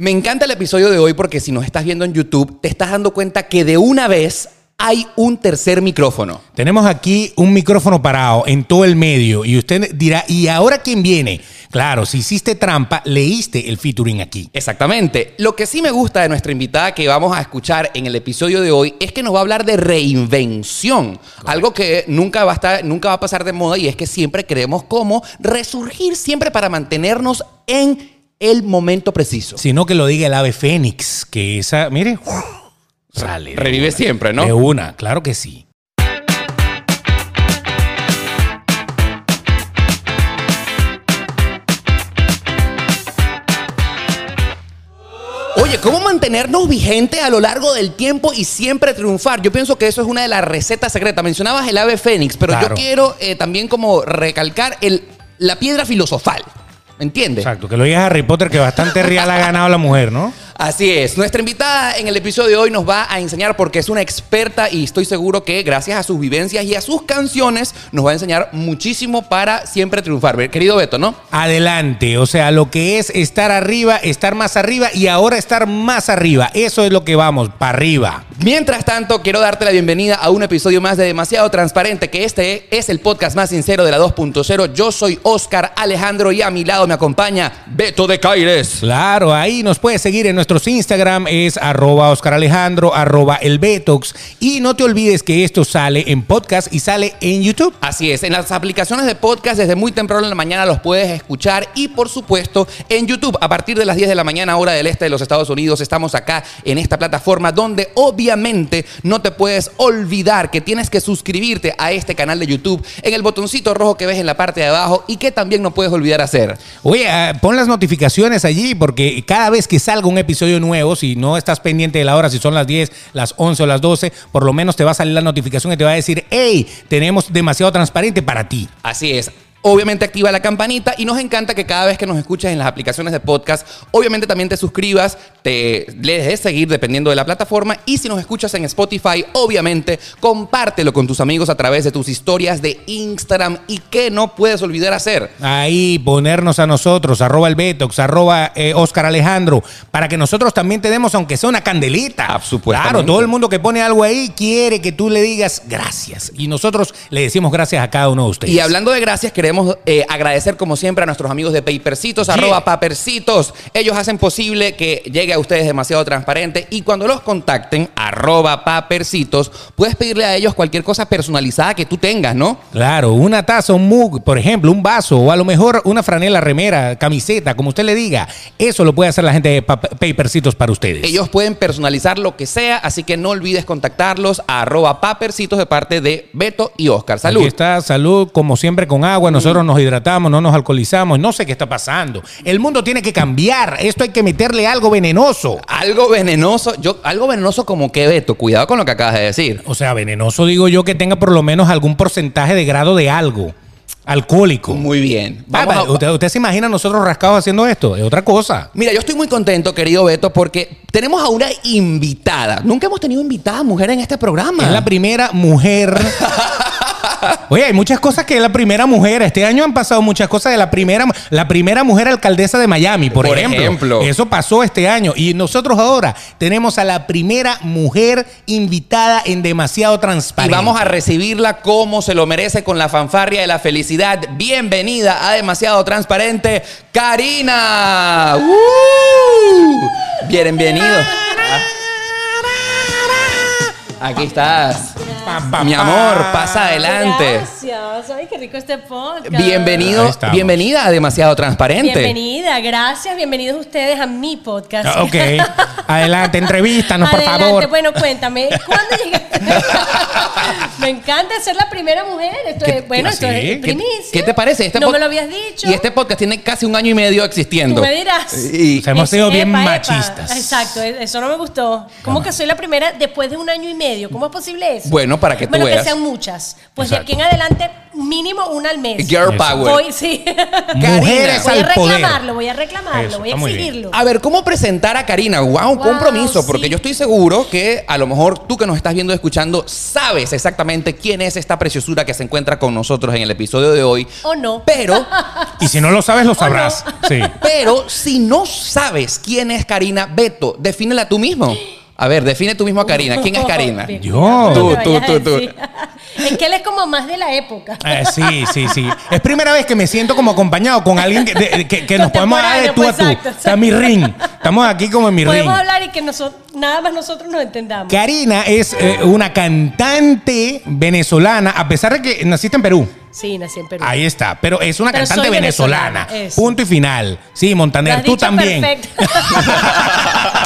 Me encanta el episodio de hoy porque si nos estás viendo en YouTube, te estás dando cuenta que de una vez hay un tercer micrófono. Tenemos aquí un micrófono parado en todo el medio y usted dirá, ¿y ahora quién viene? Claro, si hiciste trampa, leíste el featuring aquí. Exactamente. Lo que sí me gusta de nuestra invitada que vamos a escuchar en el episodio de hoy es que nos va a hablar de reinvención. Algo que nunca va a estar, nunca va a pasar de moda y es que siempre queremos cómo resurgir siempre para mantenernos en el momento preciso. Sino que lo diga el ave fénix, que esa, mire, sale. Revive una. siempre, ¿no? De una, claro que sí. Oye, ¿cómo mantenernos vigentes a lo largo del tiempo y siempre triunfar? Yo pienso que eso es una de las recetas secretas. Mencionabas el ave fénix, pero Claro. yo quiero eh, también como recalcar el, la piedra filosofal. ¿Me entiendes? Exacto, que lo diga Harry Potter, que bastante real ha ganado la mujer, ¿no? Así es. Nuestra invitada en el episodio de hoy nos va a enseñar porque es una experta y estoy seguro que gracias a sus vivencias y a sus canciones nos va a enseñar muchísimo para siempre triunfar. Querido Beto, ¿no? Adelante, o sea, lo que es estar arriba, estar más arriba y ahora estar más arriba. Eso es lo que vamos, para arriba. Mientras tanto, quiero darte la bienvenida a un episodio más de Demasiado Transparente, que este es el podcast más sincero de la 2.0. Yo soy Oscar Alejandro y a mi lado me acompaña Beto de Caires. Claro, ahí nos puedes seguir en nuestros Instagram, es arroba Oscar Alejandro, arroba el Betox. Y no te olvides que esto sale en podcast y sale en YouTube. Así es, en las aplicaciones de podcast desde muy temprano en la mañana los puedes escuchar y por supuesto en YouTube a partir de las 10 de la mañana hora del este de los Estados Unidos estamos acá en esta plataforma donde obviamente no te puedes olvidar que tienes que suscribirte a este canal de YouTube en el botoncito rojo que ves en la parte de abajo y que también no puedes olvidar hacer. Oye, ah, pon las notificaciones allí porque cada vez que salga un episodio nuevo, si no estás pendiente de la hora, si son las 10, las 11 o las 12, por lo menos te va a salir la notificación y te va a decir, hey, tenemos demasiado transparente para ti. Así es. Obviamente activa la campanita y nos encanta que cada vez que nos escuches en las aplicaciones de podcast, obviamente también te suscribas, te le des seguir dependiendo de la plataforma y si nos escuchas en Spotify, obviamente compártelo con tus amigos a través de tus historias de Instagram y que no puedes olvidar hacer. Ahí ponernos a nosotros, arroba el Betox, arroba eh, Oscar Alejandro, para que nosotros también te demos, aunque sea una candelita. Ah. Claro, todo el mundo que pone algo ahí quiere que tú le digas gracias. Y nosotros le decimos gracias a cada uno de ustedes. Y hablando de gracias, queremos eh, agradecer como siempre a nuestros amigos de Papercitos, Yeah. arroba Papercitos. Ellos hacen posible que llegue a ustedes demasiado transparente y cuando los contacten, arroba Papercitos, puedes pedirle a ellos cualquier cosa personalizada que tú tengas, ¿no? Claro, una taza, un mug, por ejemplo, un vaso, o a lo mejor una franela, remera, camiseta, como usted le diga. Eso lo puede hacer la gente de Pa- Papercitos para ustedes. Ellos pueden personalizar lo que sea, así que no olvides contactarlos a arroba Papercitos de parte de Beto y Oscar. Salud. Aquí está, salud, como siempre, con agua. Nosotros nos hidratamos, no nos alcoholizamos. No sé qué está pasando. El mundo tiene que cambiar. Esto hay que meterle algo venenoso. Algo venenoso, yo, algo venenoso como que Beto, cuidado con lo que acabas de decir. O sea, venenoso digo yo que tenga por lo menos algún porcentaje de grado de algo. Alcohólico. Muy bien. Ah, Vamos a- ¿usted, usted se imagina nosotros rascados haciendo esto? Es otra cosa. Mira, yo estoy muy contento, querido Beto, porque tenemos a una invitada. Nunca hemos tenido invitada mujer en este programa. Es la primera mujer. Oye, hay muchas cosas que es la primera mujer. Este año han pasado muchas cosas de la primera, la primera mujer alcaldesa de Miami, por, Por ejemplo. ejemplo. Eso pasó este año. Y nosotros ahora tenemos a la primera mujer invitada en demasiado y transparente. vamos a recibirla como se lo merece con la fanfarria de la felicidad. Bienvenida a Demasiado Transparente, Karina. ¡Uh! Bienvenido. Aquí estás. Pa, pa, Mi amor, pasa adelante. Gracias. Ay, qué rico este podcast. Bienvenido, bienvenida a Demasiado Transparente. Bienvenida, gracias. Bienvenidos ustedes a mi podcast. Ok. Adelante, entrevístanos, por Adelante. favor. Bueno, cuéntame, ¿cuándo llegaste? Me encanta ser la primera mujer. Esto ¿Qué- es, bueno, ah, esto es ¿Qué- primicia. ¿Qué te parece? Este no me lo habías dicho. Y este podcast tiene casi un año y medio existiendo. Tú me dirás. Y- O sea, hemos sido bien epa, epa. machistas. Exacto, eso no me gustó. ¿Cómo que soy la primera después de un año y medio? ¿Cómo es posible eso? Bueno, para que tú bueno, veas. que sean muchas. Pues de aquí en adelante, mínimo una al mes. Girl power. Voy, sí. Mujeres voy a poder. reclamarlo, voy a reclamarlo, Eso, voy a exigirlo. A ver, ¿cómo presentar a Karina? Wow, Wow, compromiso, porque sí. yo estoy seguro que a lo mejor tú que nos estás viendo y escuchando sabes exactamente quién es esta preciosura que se encuentra con nosotros en el episodio de hoy. O no. Pero, Y si no lo sabes, lo sabrás. Sí. pero si no sabes quién es Karina, Beto, defínela tú mismo. A ver, define tú mismo a Karina. ¿Quién es Karina? Yo. Tú, tú, tú, tú. Es que él es como más de la época. Eh, sí, sí, sí. Es primera vez que me siento como acompañado con alguien que, de- que- que nos podemos dar de tú a Contemporáneo, tú. pues, exacto, Está mi ring. Estamos aquí como en mi ring. Podemos hablar y que noso- nada más nosotros nos entendamos. Karina es eh, una cantante venezolana, a pesar de que naciste en Perú. Sí, nací en Perú. Ahí está, pero es una Pero cantante soy venezolana. venezolana, eso. Punto y final. Sí, Lo Montaner, has tú dicho también. perfecto.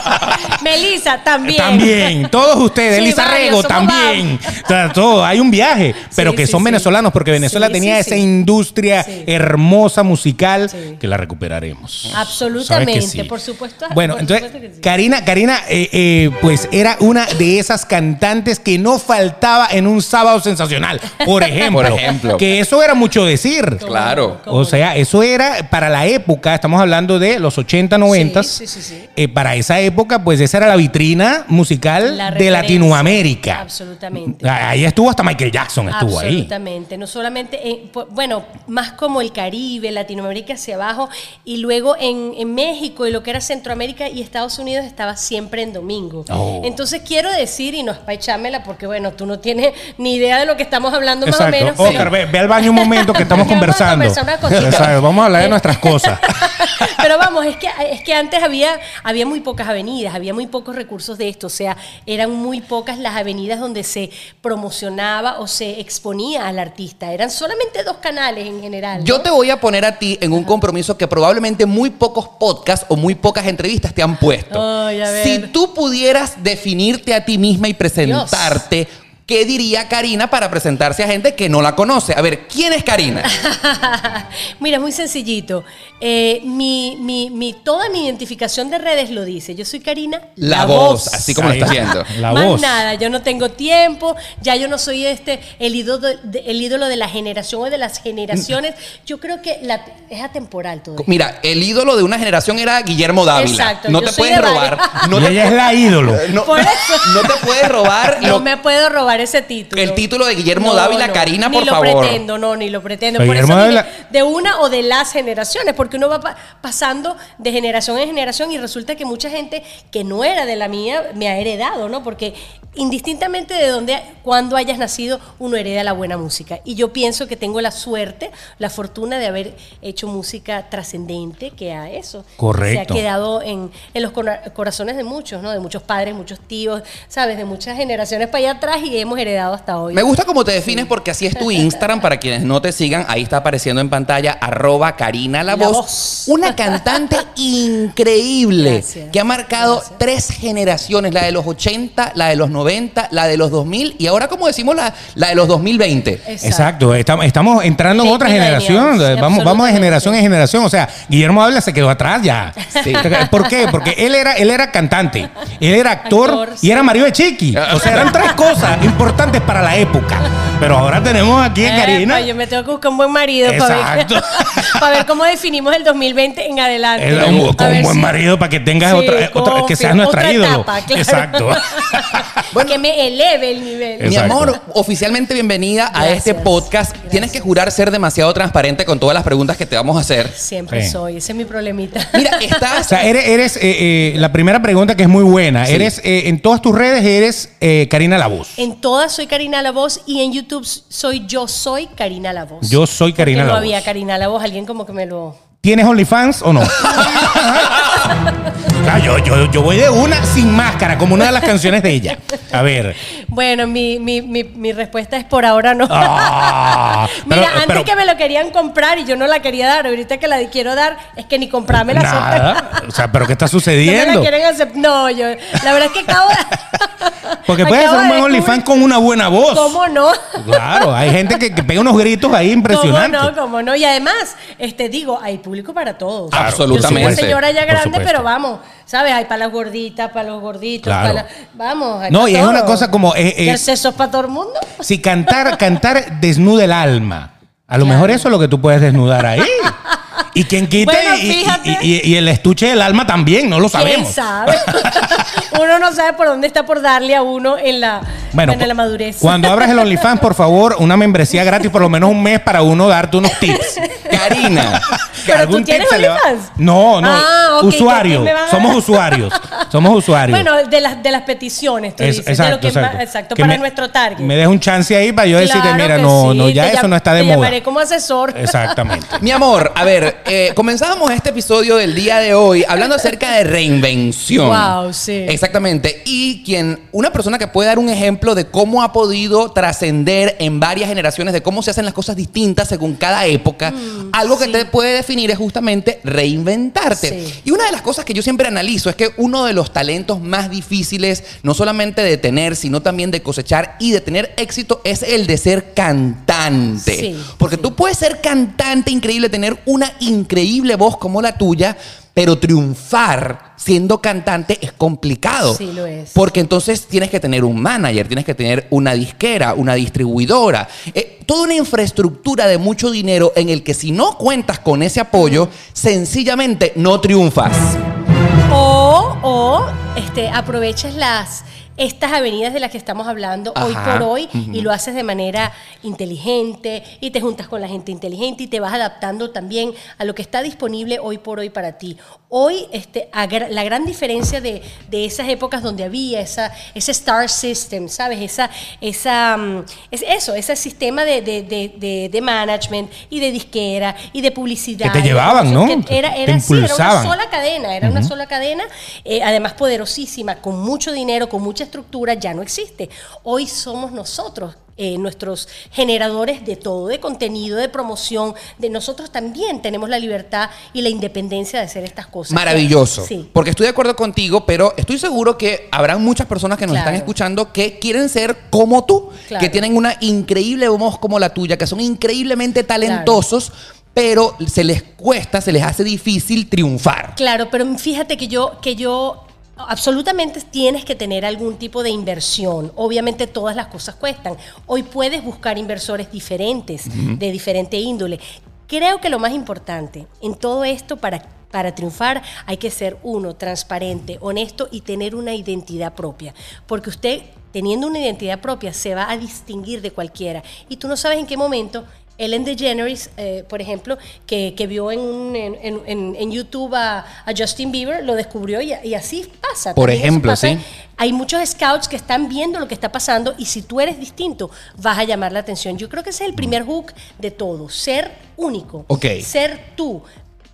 Melissa, también. También, todos ustedes, Sí, Elisa varios, Rego también. O sea, todo, hay un viaje, pero Sí, que sí, son sí. venezolanos porque Venezuela Sí, tenía sí, esa sí. industria Sí. hermosa musical Sí. que la recuperaremos. Absolutamente, por supuesto. Bueno, por entonces, supuesto que sí. Karina, Karina, eh, eh, pues era una de esas cantantes que no faltaba en un sábado sensacional, por ejemplo. Por ejemplo. Que eso era mucho decir. Claro. ¿Cómo O sea, eso era para la época, estamos hablando de los 80, 90. Sí, sí, sí, sí. eh, para esa época, pues esa era la vitrina musical La de. Latinoamérica. Absolutamente. Ahí estuvo hasta Michael Jackson, estuvo ahí. Absolutamente, no solamente, en- po- bueno, más como el Caribe, Latinoamérica hacia abajo, y luego en, en México y lo que era Centroamérica y Estados Unidos estaba siempre en domingo. Oh. Entonces quiero decir, y no es para echármela, porque bueno, tú no tienes ni idea de lo que estamos hablando más o menos. Oscar, ve, ve al baño un momento que estamos Que vamos a conversando. Exacto, Vamos a hablar de Eh, nuestras cosas. Pero vamos, es que, es que antes había, había muy pocas avenidas, había muy pocos recursos de esto, o sea, eran muy pocas las avenidas donde se promocionaba o se exponía al artista, eran solamente dos canales en general. ¿no? Yo te voy a poner a ti en un compromiso que probablemente muy pocos podcasts o muy pocas entrevistas te han puesto. Si tú pudieras definirte a ti misma y presentarte, ¿qué diría Karina para presentarse a gente que no la conoce? A ver, ¿quién es Karina? Mira, muy sencillito. Eh, mi, mi, mi- toda mi identificación de redes lo dice. Yo soy Karina. La voz, así como lo Ahí estás está. viendo. La Más voz. nada, yo no tengo tiempo, ya yo no soy este el ídolo de, el ídolo de la generación o de las generaciones. Yo creo que la- es atemporal todo. esto. Mira, el ídolo de una generación era Guillermo Dávila. Exacto, no yo te soy puedes de robar. No y te, ella es la ídolo. no- Por eso. no te puedes robar No lo- me puedo robar ese título. El título de Guillermo Dávila, Karina, ni por lo favor. pretendo, no, ni lo pretendo. Pero Por eso Guillermo dije, Dávila- de una o de las generaciones, porque uno va pa- pasando de generación en generación y resulta que mucha gente que no era de la mía me ha heredado, ¿no? Porque indistintamente de dónde, cuando hayas nacido, uno hereda la buena música. Y yo pienso que tengo la suerte, la fortuna de haber hecho música trascendente, que a eso Correcto. se ha quedado en, en los cora- corazones de muchos, ¿no? De muchos padres, muchos tíos, ¿sabes? De muchas generaciones para allá atrás y hemos heredado hasta hoy. Me gusta cómo te defines porque así es tu Instagram. Para quienes no te sigan, ahí está apareciendo en pantalla arroba Karina La La Voz. Voz. Una cantante increíble Gracias, que ha marcado gracias. tres generaciones. La de los 80, la de los 90, la de los 2000 y ahora, como decimos, la, la de los 2020. Exacto, estamos, estamos entrando en otra generación. sí, vamos, vamos de generación en generación. O sea, Guillermo Ávila se quedó atrás ya. Sí. ¿Por qué? Porque él era, él era cantante, él era actor, Actor, y sí. era marido de Chiqui. O sea, eran tres cosas importantes para la época. Pero ahora tenemos aquí a Eh, Karina. yo me tengo que buscar un buen marido para ver, Exacto. para ver cómo definimos el 2020 en adelante. Eh, un- con un buen si- marido para que tengas Sí, otra, otra- que seas nuestra Otra ídolo. etapa, claro. Exacto. que me eleve el nivel. Mi amor, oficialmente bienvenida a este podcast. Tienes que jurar ser demasiado transparente con todas las preguntas que te vamos a hacer. Siempre Sí. soy, ese es mi problemita. Mira, O estás. sea, eres, eres, eh, eh, la primera pregunta que es muy buena. Sí. Eres eh, en todas tus redes eres eh, Karina La Voz. En todas soy Karina La Voz y en YouTube soy Yo Soy Karina La Voz. Yo soy Karina Porque La no Voz. había Karina La Voz, alguien como que me lo... ¿Tienes OnlyFans o no? Ah, yo, yo, yo voy de una sin máscara, como una de las canciones de ella. A ver. Bueno, mi, mi, mi, mi respuesta es por ahora no. Ah, Mira, pero- antes pero- que me lo querían comprar y yo no la quería dar, ahorita que la quiero dar, es que ni comprarme la Nada. O sea, pero ¿qué está No me la sucediendo? quieren. No, yo, la verdad es que acabo de... Porque puede Acabo ser un buen OnlyFans con una buena voz. ¿Cómo no? Claro, hay gente que, que pega unos gritos ahí impresionantes. ¿Cómo no? ¿Cómo no? Y además, este, digo, hay público para todos. Claro, Yo soy una absolutamente. señora ya grande, pero vamos, ¿sabes? Hay para las gorditas, para los gorditos, Claro. para la- Vamos, hay No, para y es una todo. cosa como, eh, eh, ¿El sexo es para todo el mundo? Si cantar, cantar desnuda el alma. A lo Claro. mejor eso es lo que tú puedes desnudar ahí. Y quien quite Bueno, y- y, y- y el estuche del alma también, no lo ¿Quién sabemos. sabe? uno no sabe por dónde está por darle a uno en la, Bueno, en la madurez. cuando abras el OnlyFans, por favor, una membresía gratis por lo menos un mes para uno darte unos tips. Karina. Pero ¿Algún tú tienes va- OnlyFans. No, no. Ah, ok, usuarios. Somos usuarios. Somos usuarios. Bueno, de las, de las peticiones, tú Es- dices, de lo que exacto. más- exacto, Que para me- nuestro target. Me des un chance ahí para yo decirte, mira, no, sí, no, ya eso no está de te moda. llamaré como asesor. Exactamente. Mi amor, a ver, eh, comenzamos este episodio del día de hoy hablando acerca de reinvención. Wow, sí. Exactamente. Y quien, una persona que puede dar un ejemplo de cómo ha podido trascender en varias generaciones, de cómo se hacen las cosas distintas según cada época, algo que Mm, sí. te puede definir es justamente reinventarte. Sí. Y una de las cosas que yo siempre analizo es que uno de los talentos más difíciles, no solamente de tener, sino también de cosechar y de tener éxito, es el de ser cantante. Sí, Porque tú puedes ser cantante increíble, tener una increíble voz como la tuya, pero triunfar siendo cantante es complicado. Sí, lo es. Porque entonces tienes que tener un manager, tienes que tener una disquera, una distribuidora, eh, toda una infraestructura de mucho dinero en el que si no cuentas con ese apoyo, sencillamente no triunfas. O, o este, aprovechas las estas avenidas de las que estamos hablando hoy Ajá, por hoy ujú. y lo haces de manera inteligente y te juntas con la gente inteligente y te vas adaptando también a lo que está disponible hoy por hoy para ti. Hoy este, la gran diferencia de, de esas épocas donde había esa, ese star system, ¿sabes? Esa, esa, mm, es eso, ese sistema de, de, de, management y de disquera y de publicidad. Que te llevaban, ¿no? que Era, Te era, sí, era una impulsaban. sola cadena, era una sola cadena, eh, además poderosísima, con mucho dinero, con mucha estructura, ya no existe. Hoy somos nosotros. eh, nuestros generadores de todo, de contenido, de promoción, de nosotros también tenemos la libertad y la independencia de hacer estas cosas. Maravilloso. Sí. Porque estoy de acuerdo contigo, pero estoy seguro que habrán muchas personas que nos Claro. están escuchando que quieren ser como tú, Claro. que tienen una increíble voz como la tuya, que son increíblemente talentosos, pero se les cuesta, se les hace difícil triunfar. Claro, pero fíjate que yo, que yo absolutamente tienes que tener algún tipo de inversión. Obviamente todas las cosas cuestan. Hoy puedes buscar inversores diferentes, de diferente índole. Creo que lo más importante en todo esto para para triunfar hay que ser uno, transparente, honesto y tener una identidad propia. Porque usted, teniendo una identidad propia, se va a distinguir de cualquiera. Y tú no sabes en qué momento Ellen DeGeneres, eh, por ejemplo, que, que vio en, un- en, en- YouTube a, a Justin Bieber, lo descubrió y, y así pasa. Por También ejemplo, pasa. sí. Hay muchos scouts que están viendo lo que está pasando y si tú eres distinto, vas a llamar la atención. Yo creo que ese es el primer hook de todo, ser único, Ok. ser tú.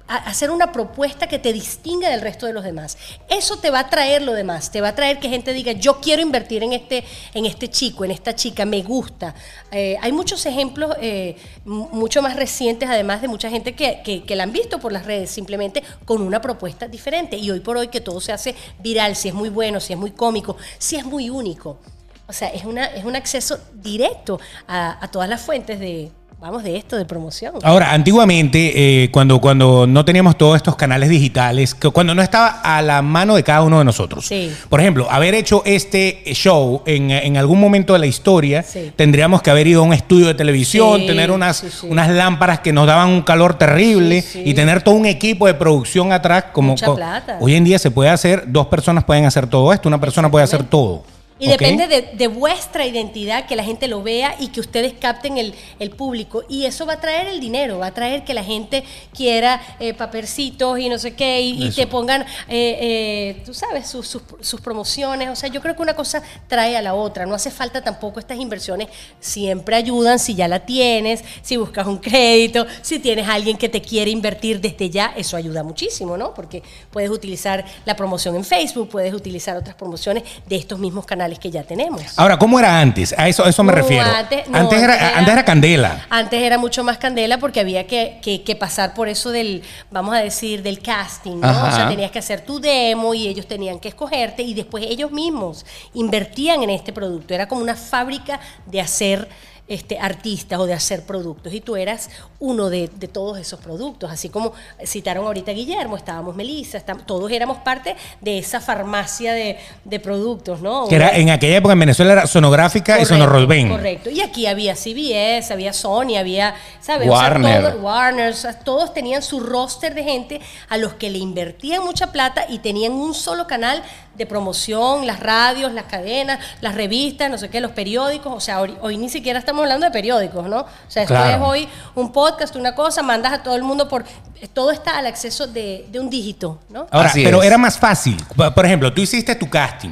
Hacer una propuesta que te distinga del resto de los demás. Eso te va a traer lo demás, te va a traer que gente diga, yo quiero invertir en este, en este chico, en esta chica, me gusta. Eh, hay muchos ejemplos eh, mucho más recientes, además de mucha gente que, que, la han visto por las redes, simplemente con una propuesta diferente. Y hoy por hoy que todo se hace viral, si es muy bueno, si es muy cómico, si es muy único. O sea, es, una, es un acceso directo a todas las fuentes de, vamos, de esto, de promoción. Ahora, antiguamente, eh, cuando, cuando no teníamos todos estos canales digitales, que cuando no estaba a la mano de cada uno de nosotros. Sí. Por ejemplo, haber hecho este show en, en algún momento de la historia, Sí. tendríamos que haber ido a un estudio de televisión, Sí, tener unas, unas lámparas que nos daban un calor terrible y tener todo un equipo de producción atrás. Como, Mucha co- plata. Hoy en día se puede hacer, dos personas pueden hacer todo esto, una persona puede hacer todo. Y depende de, de vuestra identidad, que la gente lo vea y que ustedes capten el, el público. Y eso va a traer el dinero, va a traer que la gente quiera eh, papercitos y no sé qué, y, y te pongan, eh, eh, tú sabes, sus, sus- sus promociones. O sea, yo creo que una cosa trae a la otra. No hace falta tampoco estas inversiones. Siempre ayudan si ya la tienes, si buscas un crédito, si tienes a alguien que te quiere invertir desde ya, eso ayuda muchísimo, ¿no? Porque puedes utilizar la promoción en Facebook, puedes utilizar otras promociones de estos mismos canales que ya tenemos. Ahora, ¿cómo era antes? A eso, a eso me No, refiero. Antes, no, antes, era, antes era candela. Antes era mucho más candela porque había que, que- que pasar por eso del, vamos a decir, del casting, ¿no? Ajá. O sea, tenías que hacer tu demo y ellos tenían que escogerte y después ellos mismos invertían en este producto. Era como una fábrica de hacer este, artistas o de hacer productos y tú eras uno de, de todos esos productos. Así como citaron ahorita a Guillermo, estábamos Melissa, todos éramos parte de esa farmacia de, de productos, ¿no? Que era, en aquella época en Venezuela era sonográfica y Correcto, sonorrolven. Correcto. Y aquí había CBS, había Sony, había, ¿sabes? O sea, Warner. todo- Warner, o sea, todos tenían su roster de gente a los que le invertían mucha plata y tenían un solo canal de promoción, las radios, las cadenas, las revistas, no sé qué, los periódicos. O sea, hoy, hoy ni siquiera estamos hablando de periódicos, ¿no? O sea, esto Claro. es hoy un podcast, una cosa, mandas a todo el mundo por... Todo está al acceso de, de un dígito, ¿no? Ahora, Así pero es. era más fácil. Por por ejemplo, tú hiciste tu casting.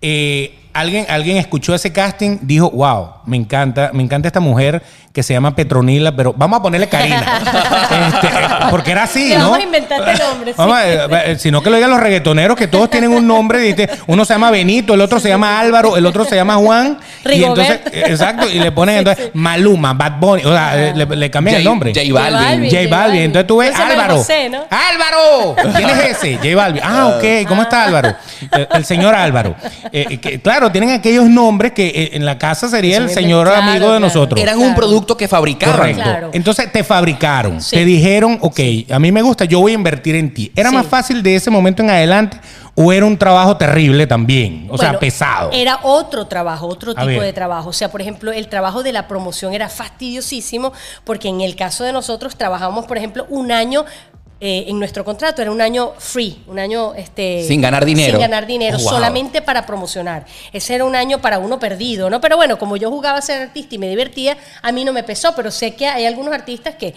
Eh, alguien, alguien escuchó ese casting, dijo, wow, me encanta, me encanta esta mujer que se llama Petronila, pero vamos a ponerle Karina. Este, eh, porque era así, ¿no? vamos a inventar este nombre, sí. Vamos a- eh, sino que lo digan los reggaetoneros, que todos tienen un nombre. dice, uno se llama Benito, el otro se llama Álvaro, el otro se llama Juan. Y entonces, eh, exacto, y le ponen entonces Maluma, Bad Bunny, o sea, eh, le, le cambian el J- nombre. J Balvin. J Balvin. Entonces tú ves No Álvaro. José, ¿no? ¡Álvaro! ¿Quién es ese? J Balvin. Ah, ok. ¿Cómo está Álvaro? El, el señor Álvaro. Eh, eh, que, claro, tienen aquellos nombres que eh, en la casa sería el señor claro, amigo de claro. nosotros. Eran un Claro. Producto que fabricaban. Correcto. Claro. Entonces te fabricaron, Sí. te dijeron, ok, a mí me gusta, yo voy a invertir en ti. ¿Era Sí. más fácil de ese momento en adelante o era un trabajo terrible también? O sea, pesado. Era otro trabajo, otro A tipo ver. de trabajo. O sea, por ejemplo, el trabajo de la promoción era fastidiosísimo porque en el caso de nosotros trabajamos, por ejemplo, un año. Eh, en nuestro contrato era un año free, un año este, Sin ganar dinero. Sin ganar dinero, Oh, wow. solamente para promocionar. Ese era un año para uno perdido, ¿no? Pero bueno, como yo jugaba a ser artista y me divertía, a mí no me pesó, pero sé que hay algunos artistas que,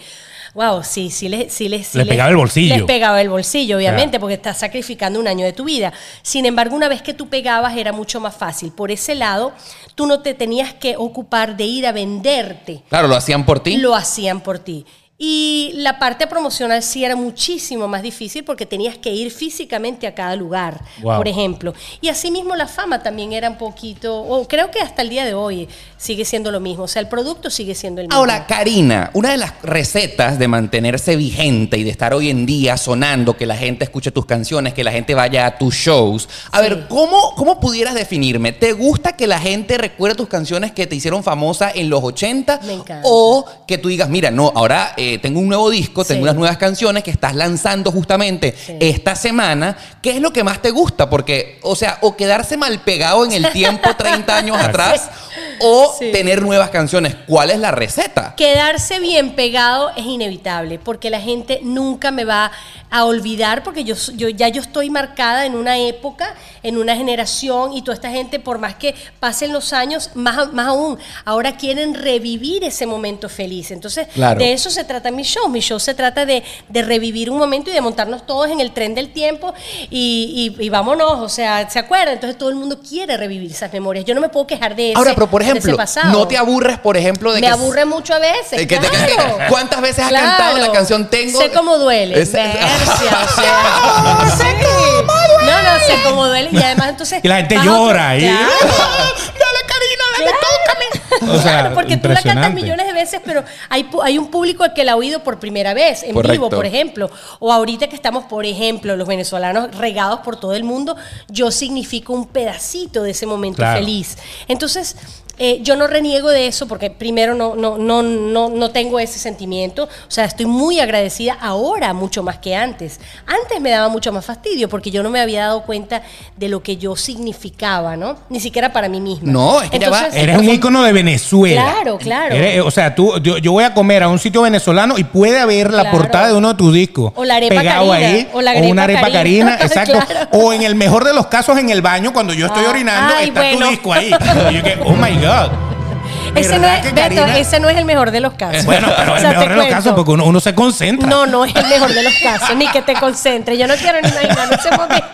wow, sí, sí les, sí les, sí Les pegaba el bolsillo. Les pegaba el bolsillo, obviamente, porque estás sacrificando un año de tu vida. Sin embargo, una vez que tú pegabas era mucho más fácil. Por ese lado, tú no te tenías que ocupar de ir a venderte. Claro, lo hacían por ti. Lo hacían por ti. Y la parte promocional sí era muchísimo más difícil porque tenías que ir físicamente a cada lugar, Wow. por ejemplo. Y asimismo la fama también era un poquito, o creo que hasta el día de hoy sigue siendo lo mismo. O sea, el producto sigue siendo el mismo. Ahora, Karina, una de las recetas de mantenerse vigente y de estar hoy en día sonando, que la gente escuche tus canciones, que la gente vaya a tus shows. A Sí. ver, ¿cómo, ¿cómo pudieras definirme? ¿Te gusta que la gente recuerde tus canciones que te hicieron famosa en los 80? Me encanta. O que tú digas, mira, no, ahora eh, tengo un nuevo disco, tengo Sí. unas nuevas canciones que estás lanzando justamente Sí. esta semana. ¿Qué es lo que más te gusta? Porque, o sea, o quedarse mal pegado en el tiempo 30 años atrás, o Sí. tener nuevas canciones. ¿Cuál es la receta? Quedarse bien pegado es inevitable porque la gente nunca me va a olvidar porque yo, yo ya yo estoy marcada en una época, en una generación y toda esta gente por más que pasen los años, más, más aún, ahora quieren revivir ese momento feliz. Entonces, Claro. de eso se trata mi show. Mi show se trata de, de revivir un momento y de montarnos todos en el tren del tiempo y, y- y vámonos, o sea, ¿se acuerdan? Entonces todo el mundo quiere revivir esas memorias. Yo no me puedo quejar de eso. Ahora, pero por ejemplo, ¿no te aburres, por ejemplo, de Me que... aburre mucho a veces. te-. ¿Cuántas veces has cantado la canción Tengo? Sé cómo duele. Es- Mercia, o sea. Sé cómo No, no, sé cómo duele. Y además, entonces. Y la gente llora ahí. Claro. O sea, Claro, porque tú la cantas millones de veces, pero hay, pu- hay un público que la ha oído por primera vez, en Correcto. vivo, por ejemplo. O ahorita que estamos, por ejemplo, los venezolanos regados por todo el mundo, yo significo un pedacito de ese momento Claro. feliz. Entonces, eh, yo no reniego de eso porque primero no, no, no, no, no tengo ese sentimiento. O sea, estoy muy agradecida ahora mucho más que antes. Antes me daba mucho más fastidio porque yo no me había dado cuenta de lo que yo significaba, ¿no? Ni siquiera para mí misma. No, es que. Entonces, Eres un ícono de Venezuela. Claro, claro. Eres- o sea, tú, yo, yo voy a comer a un sitio venezolano y puede haber la Claro. portada de uno de tus discos. O la arepa pegado Karina, ahí. o la una arepa Karina. exacto. Claro. O en el mejor de los casos, en el baño, cuando yo estoy Ah, orinando, está bueno. tu disco ahí. Y yo que, oh my God. God. Ese no, ¿Verdad es, Beto, Karina? ese no es el mejor de los casos. Bueno, pero O el sea, mejor te de los casos porque uno, uno se concentra. No, no es el mejor de los casos, ni que te concentres. Yo no quiero ni imaginar ese momento.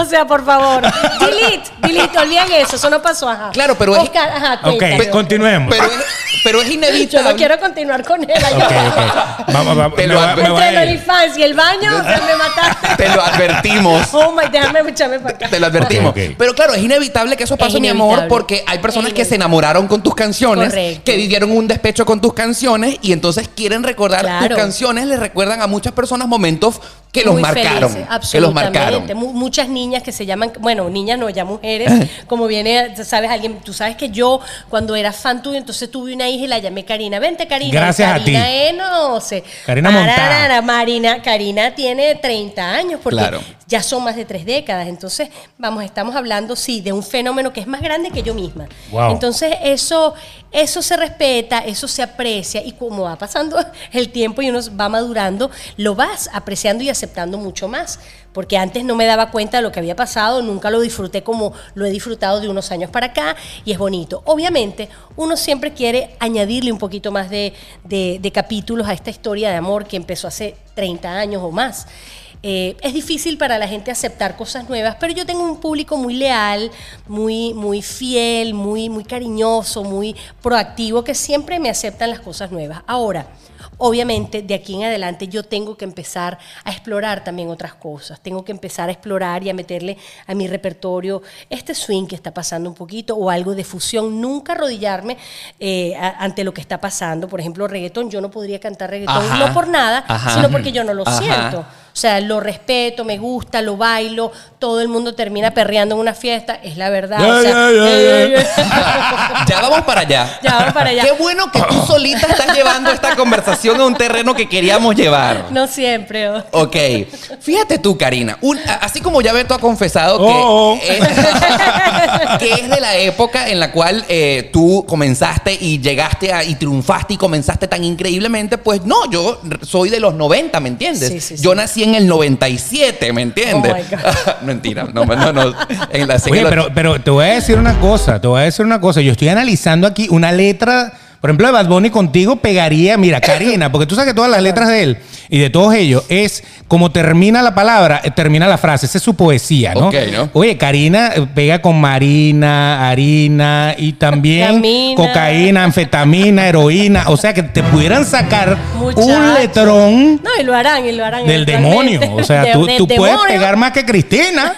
O sea, por favor. Delete, delete, olviden eso, eso no pasó, ajá. Claro, pero es- ajá, Ok, continuemos. Pero es, pero es Yo inevitable. no quiero continuar con él. Ok, ok. Vamos, vamos. Te me lo va- me voy Entre a el ir. OnlyFans y el baño, se me mataste. Te lo advertimos. Oh my, déjame echarme para acá. Te lo advertimos. Pero claro, es inevitable que eso pase, Es mi amor, inevitable. porque hay personas que se inevitable. enamoraron con tus canciones, Correcto. que vivieron un despecho con tus canciones y entonces quieren recordar Claro. tus canciones, le recuerdan a muchas personas momentos que los Muy marcaron. felices, que los marcaron. Mu- muchas niñas que se llaman, bueno, niñas no, ya mujeres, como viene, sabes, alguien, tú sabes que yo cuando era fan tuyo, entonces tuve una hija y la llamé Karina. Vente, Karina. Gracias a Karina ti. eh, no sé. Karina Montana. Pararara, Marina, Karina tiene 30 años porque Claro. ya son más de tres décadas. Entonces, vamos, estamos hablando, sí, de un fenómeno que es más grande que yo misma. Wow. Entonces, eso, eso se respeta, eso se aprecia y como va pasando el tiempo y uno va madurando, lo vas apreciando y aceptando mucho más. Porque antes no me daba cuenta de lo que había pasado, nunca lo disfruté como lo he disfrutado de unos años para acá y es bonito. Obviamente, uno siempre quiere añadirle un poquito más de, de- capítulos a esta historia de amor que empezó hace 30 años o más. Eh, es difícil para la gente aceptar cosas nuevas, pero yo tengo un público muy leal, muy, muy fiel, muy, muy cariñoso, muy proactivo, que siempre me aceptan las cosas nuevas. Ahora, obviamente, de aquí en adelante yo tengo que empezar a explorar también otras cosas. Tengo que empezar a explorar y a meterle a mi repertorio este swing que está pasando un poquito o algo de fusión. Nunca arrodillarme eh, a- ante lo que está pasando. Por ejemplo, reggaetón, yo no podría cantar reggaetón, Ajá. no por nada, Ajá. sino porque yo no lo Ajá. siento. O sea, lo respeto, me gusta, lo bailo, todo el mundo termina perreando en una fiesta, es la verdad. Ya, o sea, ya, ya, eh, ya. ya vamos para allá. Ya vamos para allá. Qué bueno que tú solita estás llevando esta conversación a un terreno que queríamos llevar. no siempre. oh. Ok. Fíjate tú, Karina. un- así como ya Beto ha confesado que, Oh. es, que es de la época en la cual eh, tú comenzaste y llegaste a, y triunfaste y comenzaste tan increíblemente, pues no, yo soy de los 90, ¿me entiendes? Sí, sí, sí. Yo nací en el 97, ¿me entiendes? Oh. Mentira, no, no, no. En la, Oye, pero, pero te voy a decir una cosa, te voy a decir una cosa. Yo estoy analizando aquí una letra, por ejemplo, de Bad Bunny contigo pegaría, mira, Karina, porque tú sabes que todas las letras de él y de todos ellos es como termina la palabra, eh, termina la frase, esa es su poesía, ¿no? Ok, ¿no? Oye, Karina eh, pega con marina, harina y también Camina. cocaína, anfetamina, heroína, o sea que te pudieran sacar un letrón No, y lo harán, y lo harán. del eventualmente. demonio. O sea, De- tú, del tú puedes demonio. pegar más que Cristina.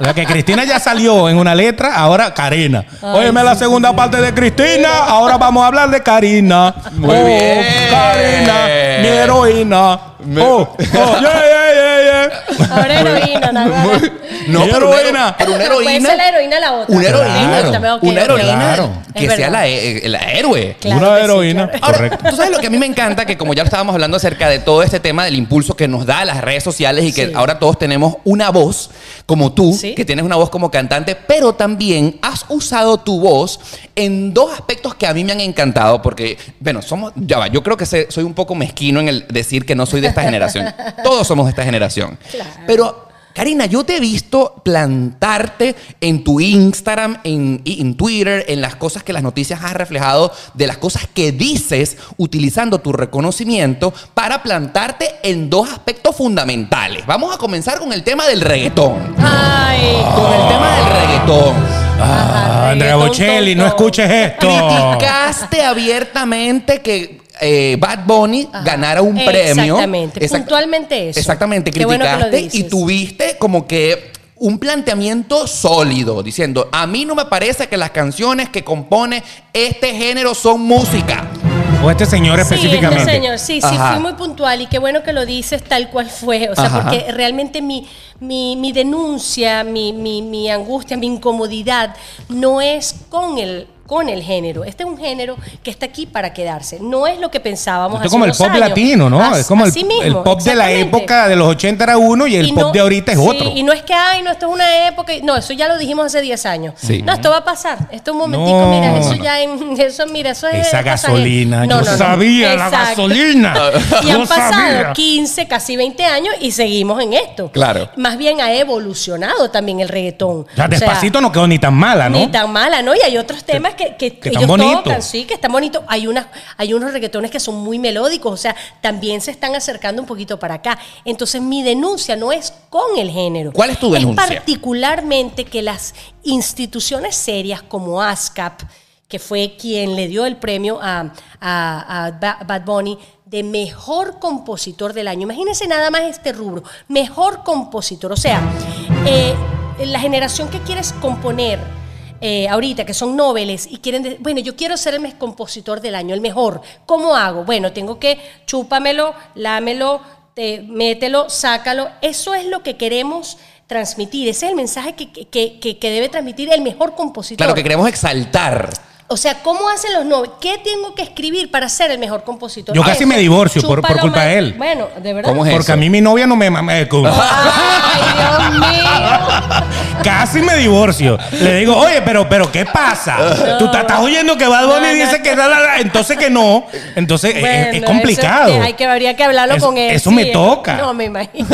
O sea, que Cristina ya salió en una letra, ahora Karina. Óyeme la segunda parte de Cristina, ahora vamos a hablar de Karina. Muy Oh, bien. Karina, mi heroína. Me- Oh, oh, yeah, yeah, yeah, yeah. Ahora heroína, nada más. No, pero una, heroína. hero- pero una Puede heroína. ser la heroína la otra. Una heroína. Una heroína Claro. que Es sea la, eh, la héroe. Claro Una que sí, heroína. claro. Ahora, Correcto. tú sabes lo que a mí me encanta, que como ya estábamos hablando acerca de todo este tema del impulso que nos da las redes sociales y que Sí. ahora todos tenemos una voz como tú, Sí. que tienes una voz como cantante, pero también has usado tu voz en dos aspectos que a mí me han encantado, porque, bueno, somos, ya va, yo creo que soy un poco mezquino en el decir que no soy de esta generación. Todos somos de esta generación. Claro. Pero Karina, yo te he visto plantarte en tu Instagram, en, y en Twitter, en las cosas que las noticias has reflejado, de las cosas que dices utilizando tu reconocimiento para plantarte en dos aspectos fundamentales. Vamos a comenzar con el tema del reggaetón. Ay. Con el tema del reggaetón. Ah, Andrea Bocelli, no escuches esto. Criticaste abiertamente que eh, Bad Bunny Ajá. ganara un premio. Exactamente, Exact- puntualmente eso. Exactamente, Qué bueno criticaste y tuviste como que un planteamiento sólido, diciendo, a mí no me parece que las canciones que compone este género son música. O este señor Sí, específicamente. este señor, sí, sí, Ajá. fui muy puntual y qué bueno que lo dices tal cual fue. O sea, Ajá. porque realmente mi, mi, mi denuncia, mi, mi, mi angustia, mi incomodidad no es con el con el género. Este es un género que está aquí para quedarse. No es lo que pensábamos Esto es hace como el pop años. latino, ¿no? As- es como el, así mismo, el pop de la época de los 80 era uno y el Y pop de ahorita es sí, otro. Y no es que, ay, no, esto es una época. No, eso ya lo dijimos hace 10 años. Sí. No, esto va a pasar. Esto es un momentico, No, mira, eso no. ya, en- eso, mira, eso es. Esa gasolina, No, yo sabía la gasolina. Y han pasado sabía. 15, casi 20 años y seguimos en esto. Claro. Más bien ha evolucionado también el reggaetón. O sea, O sea, despacito no quedó ni tan mala, ¿no? Ni tan mala, ¿no? Y hay otros temas que, que, que ellos tocan, sí, que están bonitos. Hay, unas, hay unos reggaetones que son muy melódicos, o sea, también se están acercando un poquito para acá. Entonces, mi denuncia no es con el género. ¿Cuál es tu denuncia? Es particularmente que las instituciones serias como ASCAP, que fue quien le dio el premio a, a- a Ba- Bad Bunny de mejor compositor del año. Imagínense nada más este rubro, mejor compositor. O sea, eh, la generación que quieres componer eh, ahorita, que son noveles y quieren, de- bueno, yo quiero ser el compositor del año, el mejor. ¿Cómo hago? Bueno, tengo que chúpamelo, lámelo, te- mételo, sácalo. Eso es lo que queremos transmitir. Ese es el mensaje que, que- que- que debe transmitir el mejor compositor. Claro, que queremos exaltar. O sea, ¿cómo hacen los noveles? ¿Qué tengo que escribir para ser el mejor compositor? Yo casi Eso, me divorcio por- por culpa de él. Bueno, de verdad. ¿Cómo es Porque eso? a mí mi novia no me mama. eh, Ay, Dios mío. Casi me divorcio. Le digo, oye, pero, pero ¿qué pasa? Tú ta- estás oyendo que Bad Bunny No, no. dice que da, la- la- entonces que no. Entonces es- Bueno, es, eso complicado. que hay que habría que hablarlo Eso- con él. eso sí, me toca. No, me imagino.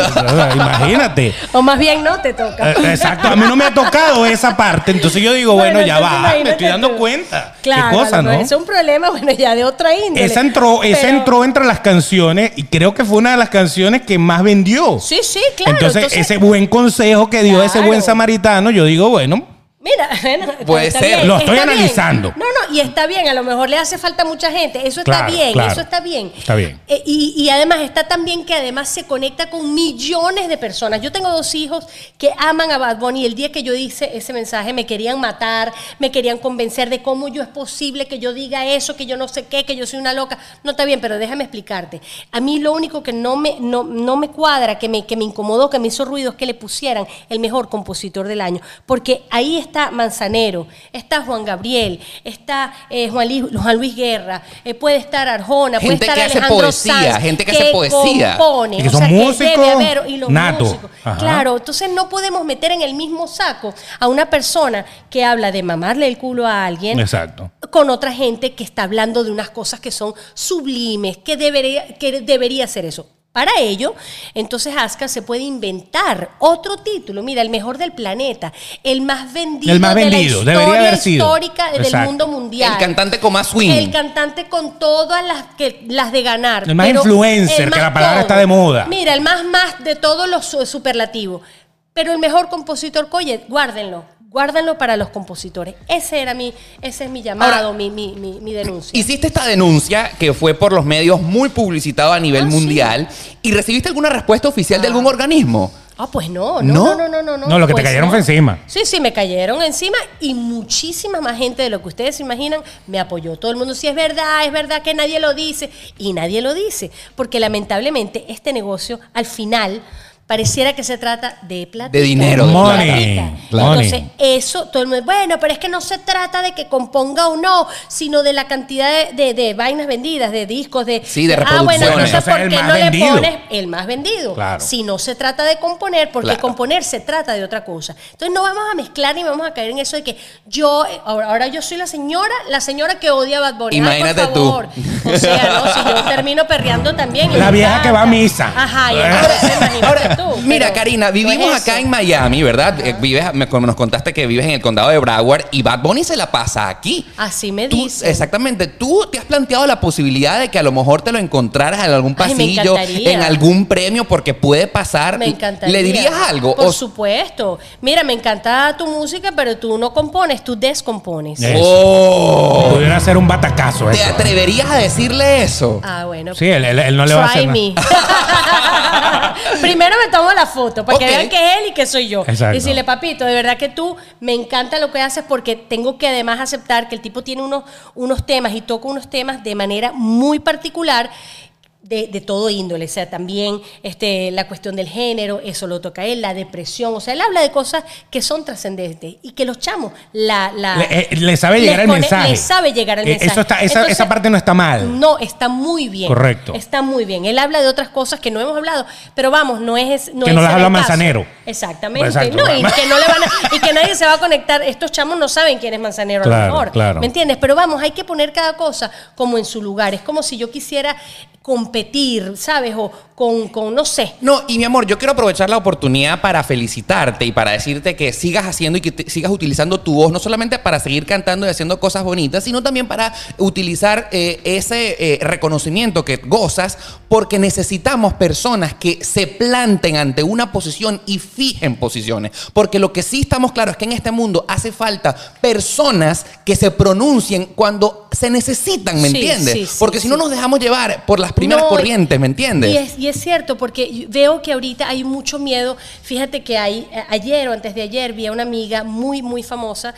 Imagínate. O más bien no te toca. Eh, Exacto, a mí no me ha tocado esa parte, entonces yo digo, bueno, Bueno, ya va, me estoy dando tú. cuenta. Claro, Qué cosa, ¿no? Es un problema, bueno, ya de otra índole. Esa entró, esa entró entre las canciones y creo que fue una de las canciones que más vendió. Sí, sí, claro. entonces, ese buen consejo que dio ese buen samaritano, yo digo, bueno, Mira, bueno, Puede está ser. bien, Lo estoy está bien. analizando. No, no, y está bien, a lo mejor le hace falta a mucha gente. Eso está Claro, bien, claro. eso está bien. Está bien. Eh, y, y además está tan bien que además se conecta con millones de personas. Yo tengo dos hijos que aman a Bad Bunny y el día que yo hice ese mensaje me querían matar, me querían convencer de cómo yo es posible que yo diga eso, que yo no sé qué, que yo soy una loca. No está bien, pero déjame explicarte. A mí lo único que no me, no, no me cuadra, que me, que me incomodó, que me hizo ruido, es que le pusieran el mejor compositor del año. Porque ahí está Manzanero, está Juan Gabriel, está eh, Juan, Luis, Juan Luis Guerra, eh, puede estar Arjona, puede Gente estar que hace Alejandro poesía, Sanz, gente que hace poesía. compone, Y que o son sea, músicos debe haber- y los músicos. Ajá. Claro, entonces no podemos meter en el mismo saco a una persona que habla de mamarle el culo a alguien exacto. con otra gente que está hablando de unas cosas que son sublimes, que debería, que debería ser eso. Para ello, entonces Aska se puede inventar otro título. Mira, el mejor del planeta, el más vendido, El más de vendido, la debería historia haber sido. histórica del Exacto. mundo mundial. El cantante con más swing. El cantante con todas las que las de ganar. El más pero influencer, el que la palabra todo. está de moda. Mira, el más más de todos los su- superlativos. Pero el mejor compositor, oye, guárdenlo. Guárdenlo para los compositores. Ese era mi, ese es mi llamado, Ahora, mi, mi, mi, mi denuncia. Hiciste esta denuncia que fue por los medios muy publicitado a nivel Ah, sí. mundial y recibiste alguna respuesta oficial de algún organismo. Ah, pues no, ¿No? no, no, no, no, no. No, lo que te Pues cayeron fue encima. Sí, sí, me cayeron encima y muchísima más gente de lo que ustedes se imaginan me apoyó. Todo el mundo, sí es verdad, es verdad que nadie lo dice y nadie lo dice, porque lamentablemente este negocio al final pareciera que se trata de plata. De dinero, de Money, claro. Entonces, eso, todo el mundo, bueno, pero es que no se trata de que componga o no, sino de la cantidad de, de- de vainas vendidas, de discos, de... Sí, de Ah, bueno, reproducciones. entonces, O sea, ¿por qué no vendido. le pones el más vendido? Claro. Si no se trata de componer, porque Claro. componer se trata de otra cosa. Entonces no vamos a mezclar ni vamos a caer en eso de que yo, ahora, ahora yo soy la señora, la señora que odia a Bad Bunny. Ay, Imagínate por tú. favor. O sea, ¿no? Si yo termino perreando también. La vieja que va a misa. Ajá, y entonces imagínate Tú. mira, Karina, no vivimos es acá en Miami, ¿verdad? Eh, Vives, me- como nos contaste que vives en el condado de Broward y Bad Bunny se la pasa aquí. Así me dicen. exactamente. ¿Tú te has planteado la posibilidad de que a lo mejor te lo encontraras en algún pasillo, en algún premio, porque puede pasar? Me encantaría. ¿Le dirías algo? Por O- supuesto. Mira, me encanta tu música, pero tú no compones, tú descompones. Oh. Pudiera ser un batacazo ¿Te eso. atreverías a decirle eso? Ah, bueno. Sí, él, él- él no le va a hacer nada. me. Primero me tomo la foto para que vean que es él y que soy yo. Exacto. Y decirle, papito, de verdad que tú me encanta lo que haces porque tengo que además aceptar que el tipo tiene unos, unos temas y toca unos temas de manera muy particular. De, de todo índole, o sea, también este, la cuestión del género, eso lo toca él, la depresión, o sea, él habla de cosas que son trascendentes y que los chamos, la, la, Le, eh, le sabe llegar el pone- mensaje. Le sabe llegar el Eh, mensaje. Eso está, esa, Entonces, esa parte no está mal. no, está muy bien. Correcto. Está muy bien. Él habla de otras cosas que no hemos hablado, pero vamos, no es no Que no las habla. Manzanero. Exactamente. Exacto. No, y que no le van a- y que nadie se va a conectar. Estos chamos no saben quién es Manzanero a Claro, lo mejor. claro. ¿Me entiendes? Pero vamos, hay que poner cada cosa como en su lugar. Es como si yo quisiera competir, ¿sabes? O con, con, no sé. No, y mi amor, yo quiero aprovechar la oportunidad para felicitarte y para decirte que sigas haciendo y que te- sigas utilizando tu voz, no solamente para seguir cantando y haciendo cosas bonitas, sino también para utilizar eh, ese eh, reconocimiento que gozas, porque necesitamos personas que se planten ante una posición y fijen posiciones. Porque lo que sí estamos claros es que en este mundo hace falta personas que se pronuncien cuando se necesitan, ¿me Sí, entiendes? sí, sí, porque si no nos dejamos llevar por las primeras No, corrientes, ¿me entiendes? Y es, y es cierto, porque veo que ahorita hay mucho miedo. Fíjate que hay, eh, ayer o antes de ayer vi a una amiga muy, muy famosa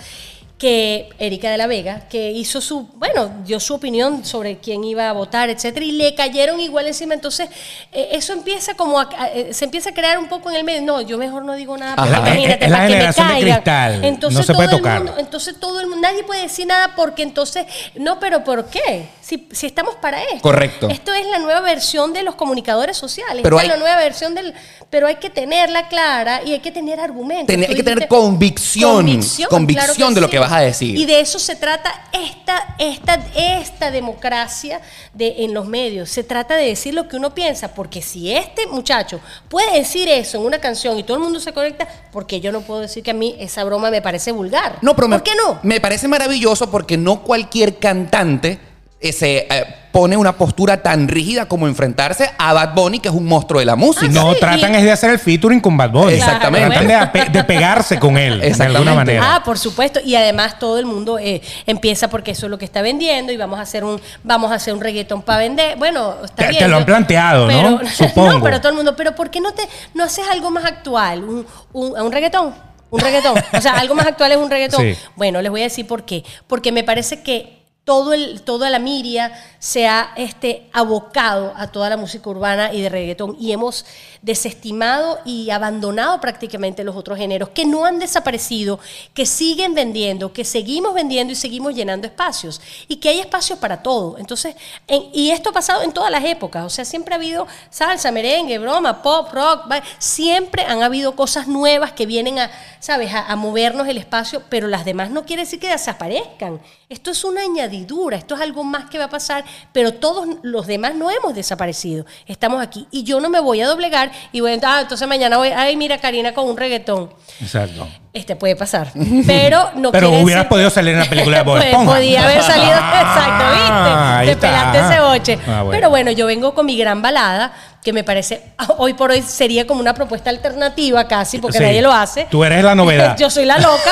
que Erika de la Vega, que hizo su, bueno, dio su opinión sobre quién iba a votar, etcétera, y le cayeron igual encima. Entonces, eh, eso empieza como a, eh, se empieza a crear un poco en el medio. No, yo mejor no digo nada, porque. Es- imagínate, es la para que me caigan. cristal, Entonces, no se puede todo el mundo- entonces todo el mundo, nadie puede decir nada porque entonces, no, pero ¿por qué? Si, si estamos para esto. Correcto. Esto es la nueva versión de los comunicadores sociales. Pero Esta es hay- la nueva versión del. Pero hay que tenerla clara y hay que tener argumentos. Hay que tener dijiste- convicción, convicción claro de lo que vas a decir. Y de eso se trata esta, esta, esta democracia de, en los medios. Se trata de decir lo que uno piensa, porque si este muchacho puede decir eso en una canción y todo el mundo se conecta, porque yo no puedo decir que a mí esa broma me parece vulgar. No, pero me, ¿Por qué no? Me parece maravilloso porque no cualquier cantante se eh, pone una postura tan rígida como enfrentarse a Bad Bunny, que es un monstruo de la música. No, sí, tratan y- es de hacer el featuring con Bad Bunny. Exactamente. Tratan de, ape- de pegarse con él, de Exactamente. alguna manera. Ah, por supuesto. Y además todo el mundo eh, empieza porque eso es lo que está vendiendo y vamos a hacer un, vamos a hacer un reggaetón para vender. Bueno, está Te- bien. te lo han yo- planteado, ¿no? pero- Supongo. No, pero todo el mundo, pero ¿por qué no te no haces algo más actual? Un, un, un reggaetón. Un reggaetón. O sea, algo más actual es un reggaetón. Sí. Bueno, les voy a decir por qué. Porque me parece que todo el, toda la miria se ha este, abocado a toda la música urbana y de reggaetón y hemos desestimado y abandonado prácticamente los otros géneros que no han desaparecido, que siguen vendiendo, que seguimos vendiendo y seguimos llenando espacios y que hay espacios para todo. Entonces, en- y esto ha pasado en todas las épocas, o sea, siempre ha habido salsa, merengue, broma, pop, rock, siempre han habido cosas nuevas que vienen a, ¿sabes?, a, a movernos el espacio, pero las demás no quiere decir que desaparezcan. Esto es una añadidura, esto es algo más que va a pasar, pero todos los demás no hemos desaparecido. Estamos aquí y yo no me voy a doblegar y voy a, ah, entonces mañana voy, ay, mira Karina con un reggaetón. Exacto. Este puede pasar, pero no Pero hubieras podido salir en la película de Bob Pues, Esponja. Podía haber salido, exacto, Ah, ahí ¿viste? Te pelaste ese boche. Ah, bueno. Pero bueno, yo vengo con mi gran balada, que me parece, hoy por hoy sería como una propuesta alternativa casi, porque Sí. nadie lo hace. Tú eres la novedad. yo soy la loca.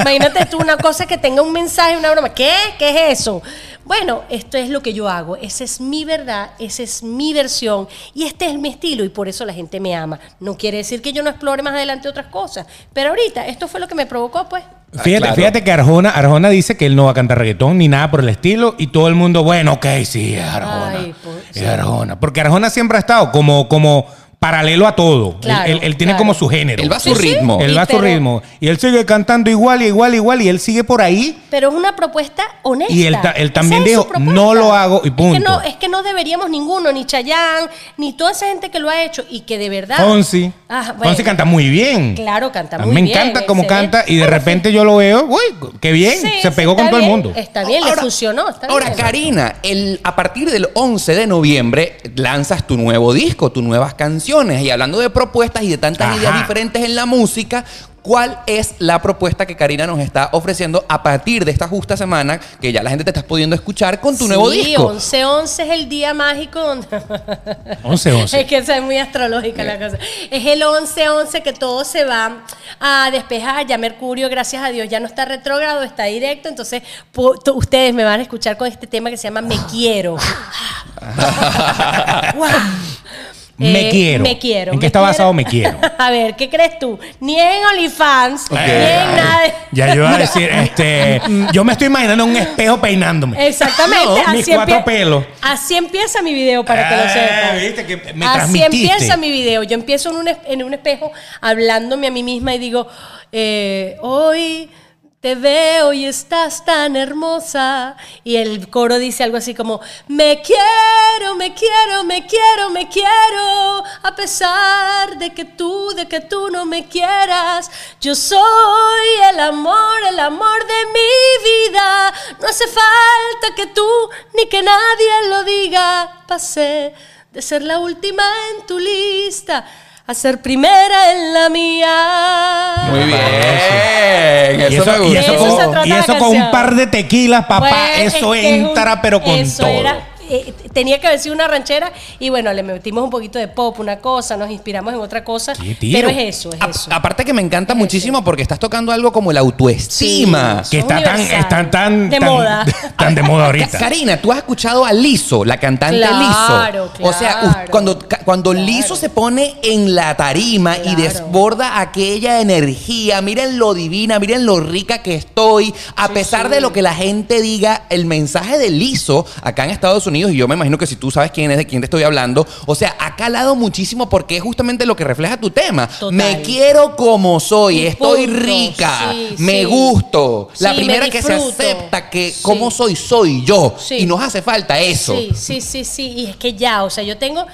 Imagínate tú una cosa que tenga un mensaje, una broma. ¿Qué? ¿Qué es eso? Bueno, esto es lo que yo hago. Esa es mi verdad, esa es mi versión y este es mi estilo y por eso la gente me ama. No quiere decir que yo no explore más adelante otras cosas, pero ahorita esto fue lo que me provocó, pues. Fíjate, claro. fíjate que Arjona, Arjona dice que él no va a cantar reggaetón ni nada por el estilo y todo el mundo, bueno, ok, sí, es Arjona. Ay, pues, es Arjona. Porque Arjona siempre ha estado como, como paralelo a todo. Él- Claro, él, él tiene claro. como su género. Él va a su Sí, sí. ritmo. Él Y va a su pero- ritmo. Y él sigue cantando igual, igual, igual. Y él sigue por ahí. Pero es una propuesta honesta. Y él también dijo. "No lo hago y Es que punto". no, es que no deberíamos ninguno, ni Chayanne, ni toda esa gente que lo ha hecho y que de verdad. Fonsi. Ah, bueno. Fonsi canta muy bien. Claro, canta muy me bien, encanta cómo excelente. canta y de Bueno, repente yo lo veo, uy, qué bien, sí, se pegó con todo el mundo. Está bien, le funcionó. Está ahora, bien. Karina, el, a partir del 11 de noviembre lanzas tu nuevo disco, tus nuevas canciones. Y hablando de propuestas y de tantas Ajá. ideas diferentes en la música, ¿cuál es la propuesta que Karina nos está ofreciendo a partir de esta justa semana que ya la gente te está pudiendo escuchar con tu nuevo Sí, disco? 11-11 es el día mágico. donde- 11, 11. Es que eso es muy astrológica la cosa. Es el 11-11 que todo se va a despejar. Ya Mercurio, gracias a Dios, ya no está retrógrado, está directo. Entonces, ustedes me van a escuchar con este tema que se llama Me Quiero. Me Eh, quiero. Me quiero. ¿En qué está basado Me quiero? A ver, ¿qué crees tú? Ni en OnlyFans, ni en nada. de- Ya yo iba a decir, este, yo me estoy imaginando un espejo peinándome. Exactamente. No, mis así cuatro empie- pelos. Así empieza mi video, para que lo Eh, sepan. viste que me así empieza mi video. Yo empiezo en un, en un espejo hablándome a mí misma y digo, eh, hoy Te veo y estás tan hermosa. Y el coro dice algo así como, me quiero, me quiero, me quiero, me quiero. A pesar de que tú, de que tú no me quieras. Yo soy el amor, el amor de mi vida. No hace falta que tú ni que nadie lo diga. Pasé de ser la última en tu lista a ser primera en la mía. Muy bien. Y Eso, eso, me y eso con, y eso un par de tequilas, papá, Pues, eso es que es un- entra, pero con eso todo. era- eh, tenía que haber sido una ranchera y bueno, le metimos un poquito de pop, una cosa, nos inspiramos en otra cosa. Qué tiro. Pero es eso, es A- eso. aparte que me encanta muchísimo porque estás tocando algo como la autoestima. Sí. que está tan, universal. está tan, De tan- moda. tan de moda ahorita. Karina, tú has escuchado a Lizo, la cantante Claro, Lizo. O sea, claro. us- cuando, ca- cuando Claro. Lizo se pone en la tarima y Claro. desborda aquella energía, miren lo divina, miren lo rica que estoy, a Sí, pesar sí. de lo que la gente diga, el mensaje de Lizo acá en Estados Unidos, y yo me imagino que si tú sabes quién es, de quién te estoy hablando, o sea, ha calado muchísimo porque es justamente lo que refleja tu tema. Total. Me quiero como soy, estoy rica, Sí, me sí. gusto. La Sí, primera que se acepta que como soy, soy yo. Y nos hace falta eso. Sí, sí, sí, sí. Y es que ya, o sea, yo tengo,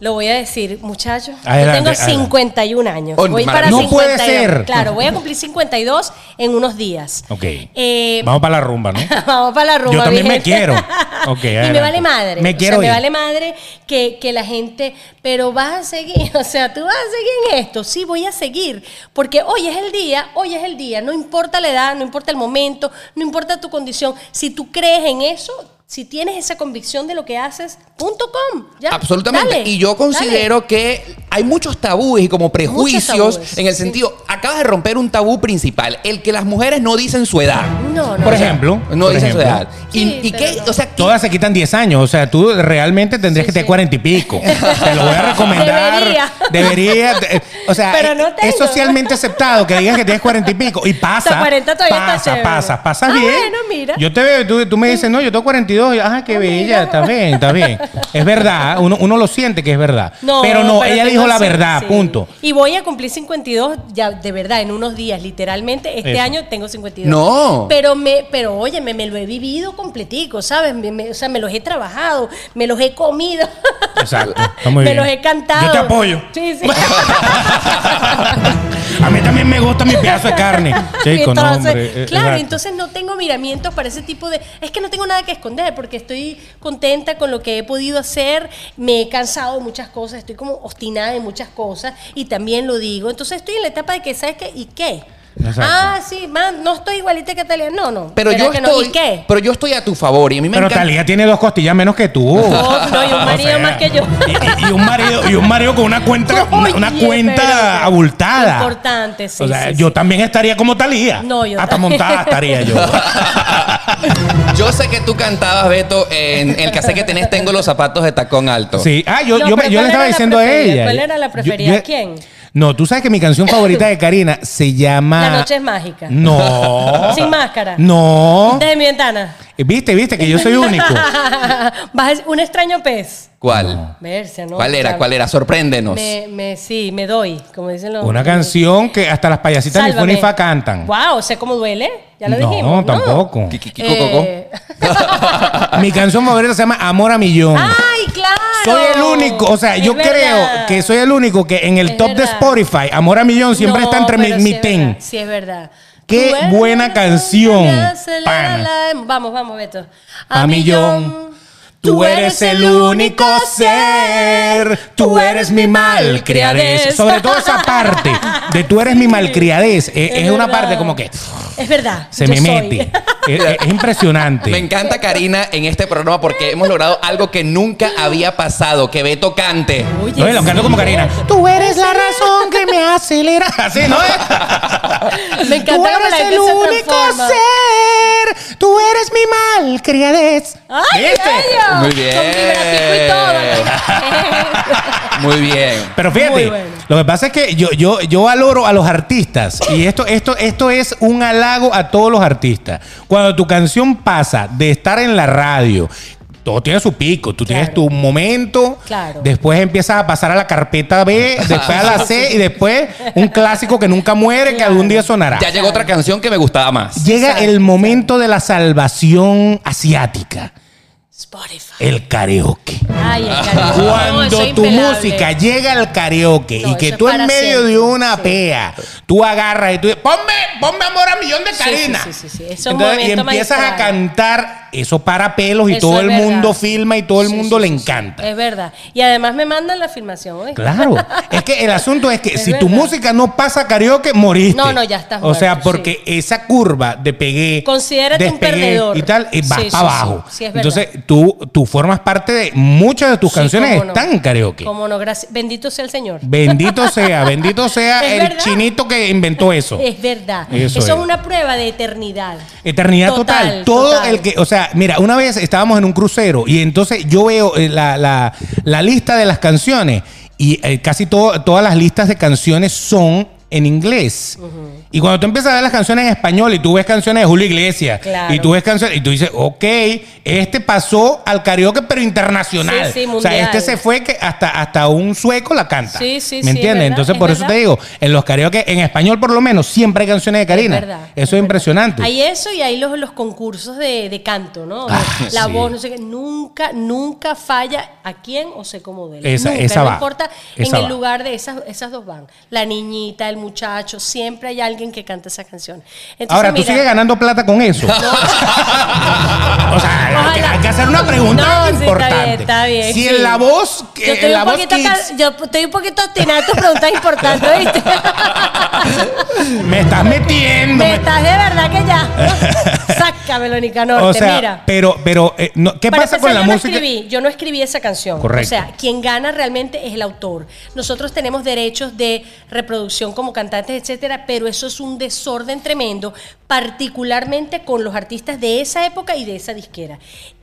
lo voy a decir, muchachos, Adelante, yo tengo adelante. 51 años. Oh, voy para No 52. puede ser. Claro, voy a cumplir 52 en unos días. Ok. Eh, Vamos para la rumba, ¿no? Vamos para la rumba. Yo también me quiero. Ok, y me vale madre. Me o sea, quiero me vale madre que, que la gente, pero vas a seguir, o sea, tú vas a seguir en esto. Sí, voy a seguir. Porque hoy es el día, hoy es el día. No importa la edad, no importa el momento, no importa tu condición. Si tú crees en eso, si tienes esa convicción de lo que haces, punto com. Ya, Absolutamente. dale, y yo considero que hay muchos tabúes y como prejuicios tabúes, en el sí. sentido, acabas de romper un tabú principal, el que las mujeres no dicen su edad. No, no. Por o sea, ejemplo. No por dicen su ejemplo. edad. Y, Sí, y pero qué, no. o sea, ¿qué- Todas se quitan 10 años. O sea, tú realmente tendrías Sí, que tener sí. 40 y pico. Te lo voy a recomendar. Debería. Debería. eh, O sea, Pero no eh, es socialmente aceptado que digas que tienes 40 y pico. Y pasa. Hasta 40 todavía está pasa, pasa, pasa Ah, bien. bueno, mira. Yo te veo, tú, tú me dices, no, yo tengo 42. Y, Ajá, qué Ah, bella. mira. Está bien, está bien. Es verdad. Uno, uno lo siente que es verdad. No, pero no, ella tengo dijo la verdad, sí. punto. Y voy a cumplir 52 ya de verdad en unos días, literalmente este Eso. año tengo 52. No. Pero me pero oye, me, me lo he vivido completico, ¿sabes? Me- me- o sea, me los he trabajado, me los he comido. Exacto. Está muy me bien. los he cantado. Yo te apoyo. Sí, sí. A mí también me gusta mi pedazo de carne. Chico, no, Entonces, hombre. eh, claro, exacto. entonces no tengo miramientos para ese tipo de... Es que no tengo nada que esconder porque estoy contenta con lo que he podido hacer, me he cansado de muchas cosas, estoy como obstinada muchas cosas y también lo digo. Entonces estoy en la etapa de que, ¿sabes qué? ¿Y qué? Exacto. Ah, sí, man, no estoy igualita que Talia. No, no. pero ¿verdad yo que no? estoy, ¿Y qué? pero yo estoy a tu favor y a mí me Pero encanta. Talía tiene dos costillas menos que tú. No, no, y un marido más que yo. Y, y- y un marido, y un marido con una cuenta, una, cuenta pero- abultada. Importante, sí, O sea, sí, yo sí. también estaría como Talía. No, yo Hasta también. montada estaría yo. Yo sé que tú cantabas, Beto, en el cassette que tenés, tengo los zapatos de tacón alto. Sí. Ah, yo, No, yo, le ¿cuál estaba diciendo a ella. ¿Cuál era la Yo- preferida? yo- ¿Quién? No, tú sabes que mi canción favorita de Karina se llama. La noche es mágica. No. Sin máscara. No. Desde mi ventana. Viste, viste que yo soy único. Vas un extraño pez. ¿Cuál? Verse, ¿no? ¿Cuál era? ¿Cuál era? Sorpréndenos. Me, me, sí, me doy, como dicen los. Una canción que hasta las payasitas Sálvame. Funifa cantan. Wow, sé cómo duele. Ya lo no, dijimos. tampoco. Ki- coco. Eh, Mi canción favorita se llama Amor a Millón. ¡Ay! Soy el único, o sea, Es yo verdad. creo que soy el único que en el Es top de. Spotify, Amor a Millón siempre está entre mi, mi ten. Sí, es verdad. Qué Tú eres buena la canción, pana. la. Vamos, vamos, Beto. A millón. Tú eres el único ser, tú eres mi malcriadez. Sobre todo esa parte de tú eres mi malcriadez, es, es una verdad. parte como que Es verdad. se me soy. mete. Es, es- es impresionante. Me encanta Karina en este programa porque hemos logrado algo que nunca había pasado, que Beto cante. Oye, No, lo canto como. Karina. Tú eres la razón que me acelera. Así, ¿no? Me encanta Tú eres la el único ser. Tú eres mi malcriadez. ¡Ay, ¿Viste? bello! Muy bien. Con vibratico y todo. Muy bien. Pero fíjate, bueno. lo que pasa es que yo, yo, yo valoro a los artistas y esto, esto, esto es un halago a todos los artistas. Cuando tu canción pasa de estar en la radio, todo tiene su pico. Tú tienes tu momento, Claro. después empiezas a pasar a la carpeta B, después a la C y después un clásico que nunca muere, que algún día sonará. Ya llegó otra canción que me gustaba más. Llega Exacto, el momento de la salvación asiática, Spotify. el karaoke. Ay, el karaoke. No, Cuando tu impelable. música llega al karaoke No, y que tú en medio siempre. de una Sí. pea, tú agarras y tú dices, ponme, ponme amor a millón de Karina. sí, sí, sí, sí. Eso es un Entonces, y empiezas a cantar, eso para pelos y Eso todo el verdad. mundo filma y todo el Sí, mundo sí, le sí. encanta. Es verdad. Y además me mandan la filmación. ¿oíste? Claro, es que el asunto es que Es si tu música no pasa karaoke, moriste. No, no, ya estás O sea, muerto, porque esa curva de pegué, Considérate un perdedor. y tal, y va Sí, sí, para abajo. es. Entonces, tú, tú formas parte de muchas de tus canciones no. están karaoke. Cómo no, gracias. Bendito sea el Señor. Bendito sea, bendito sea el verdad. chinito que inventó eso. Es verdad. Eso Eso, es. es una prueba de eternidad. Eternidad total. Total, Todo total. el que, o sea, mira, una vez estábamos en un crucero y entonces yo veo eh, la, la- lista de las canciones y eh, casi todo- todas las listas de canciones son en inglés. Y cuando tú empiezas a ver las canciones en español y tú ves canciones de Julio Iglesias Claro. y tú ves canciones y tú dices, ok, este pasó al karaoke pero internacional. Sí, sí, o sea, este se fue que hasta, hasta un sueco la canta. Sí, sí, ¿Me es entiendes? Entonces es por eso verdad. te digo, en los karaoke, en español por lo menos, siempre hay canciones de Karina. Es verdad, eso es impresionante. Hay eso y hay los, los concursos de, de canto, ¿no? Ah, la voz, no sé qué. Nunca, nunca falla a quién o sé cómo de él. Esa- Nunca, esa no va, importa esa en el va. lugar de esas, esas dos van. La niñita, el muchacho, siempre hay alguien que canta esa canción. Entonces, Ahora, ¿tú mira, sigues ganando plata con eso? o sea, hay que- Ojalá. hay que hacer una pregunta No, sí, está importante. bien, está bien, si sí. en la voz, que- Yo en estoy, la un voz poquito kids, ca- yo estoy un poquito obstinada en tus preguntas importantes, ¿viste? me estás metiendo. Me estás de verdad que ya. Sácamelo, Nicanor. o sea, mira. pero, pero, eh, no, ¿qué Para pasa con la yo música? No escribí, yo no escribí esa canción. Correcto. O sea, quien gana realmente es el autor. Nosotros tenemos derechos de reproducción como cantantes, etcétera, pero eso es un desorden tremendo, particularmente con los artistas de esa época y de esa disquera.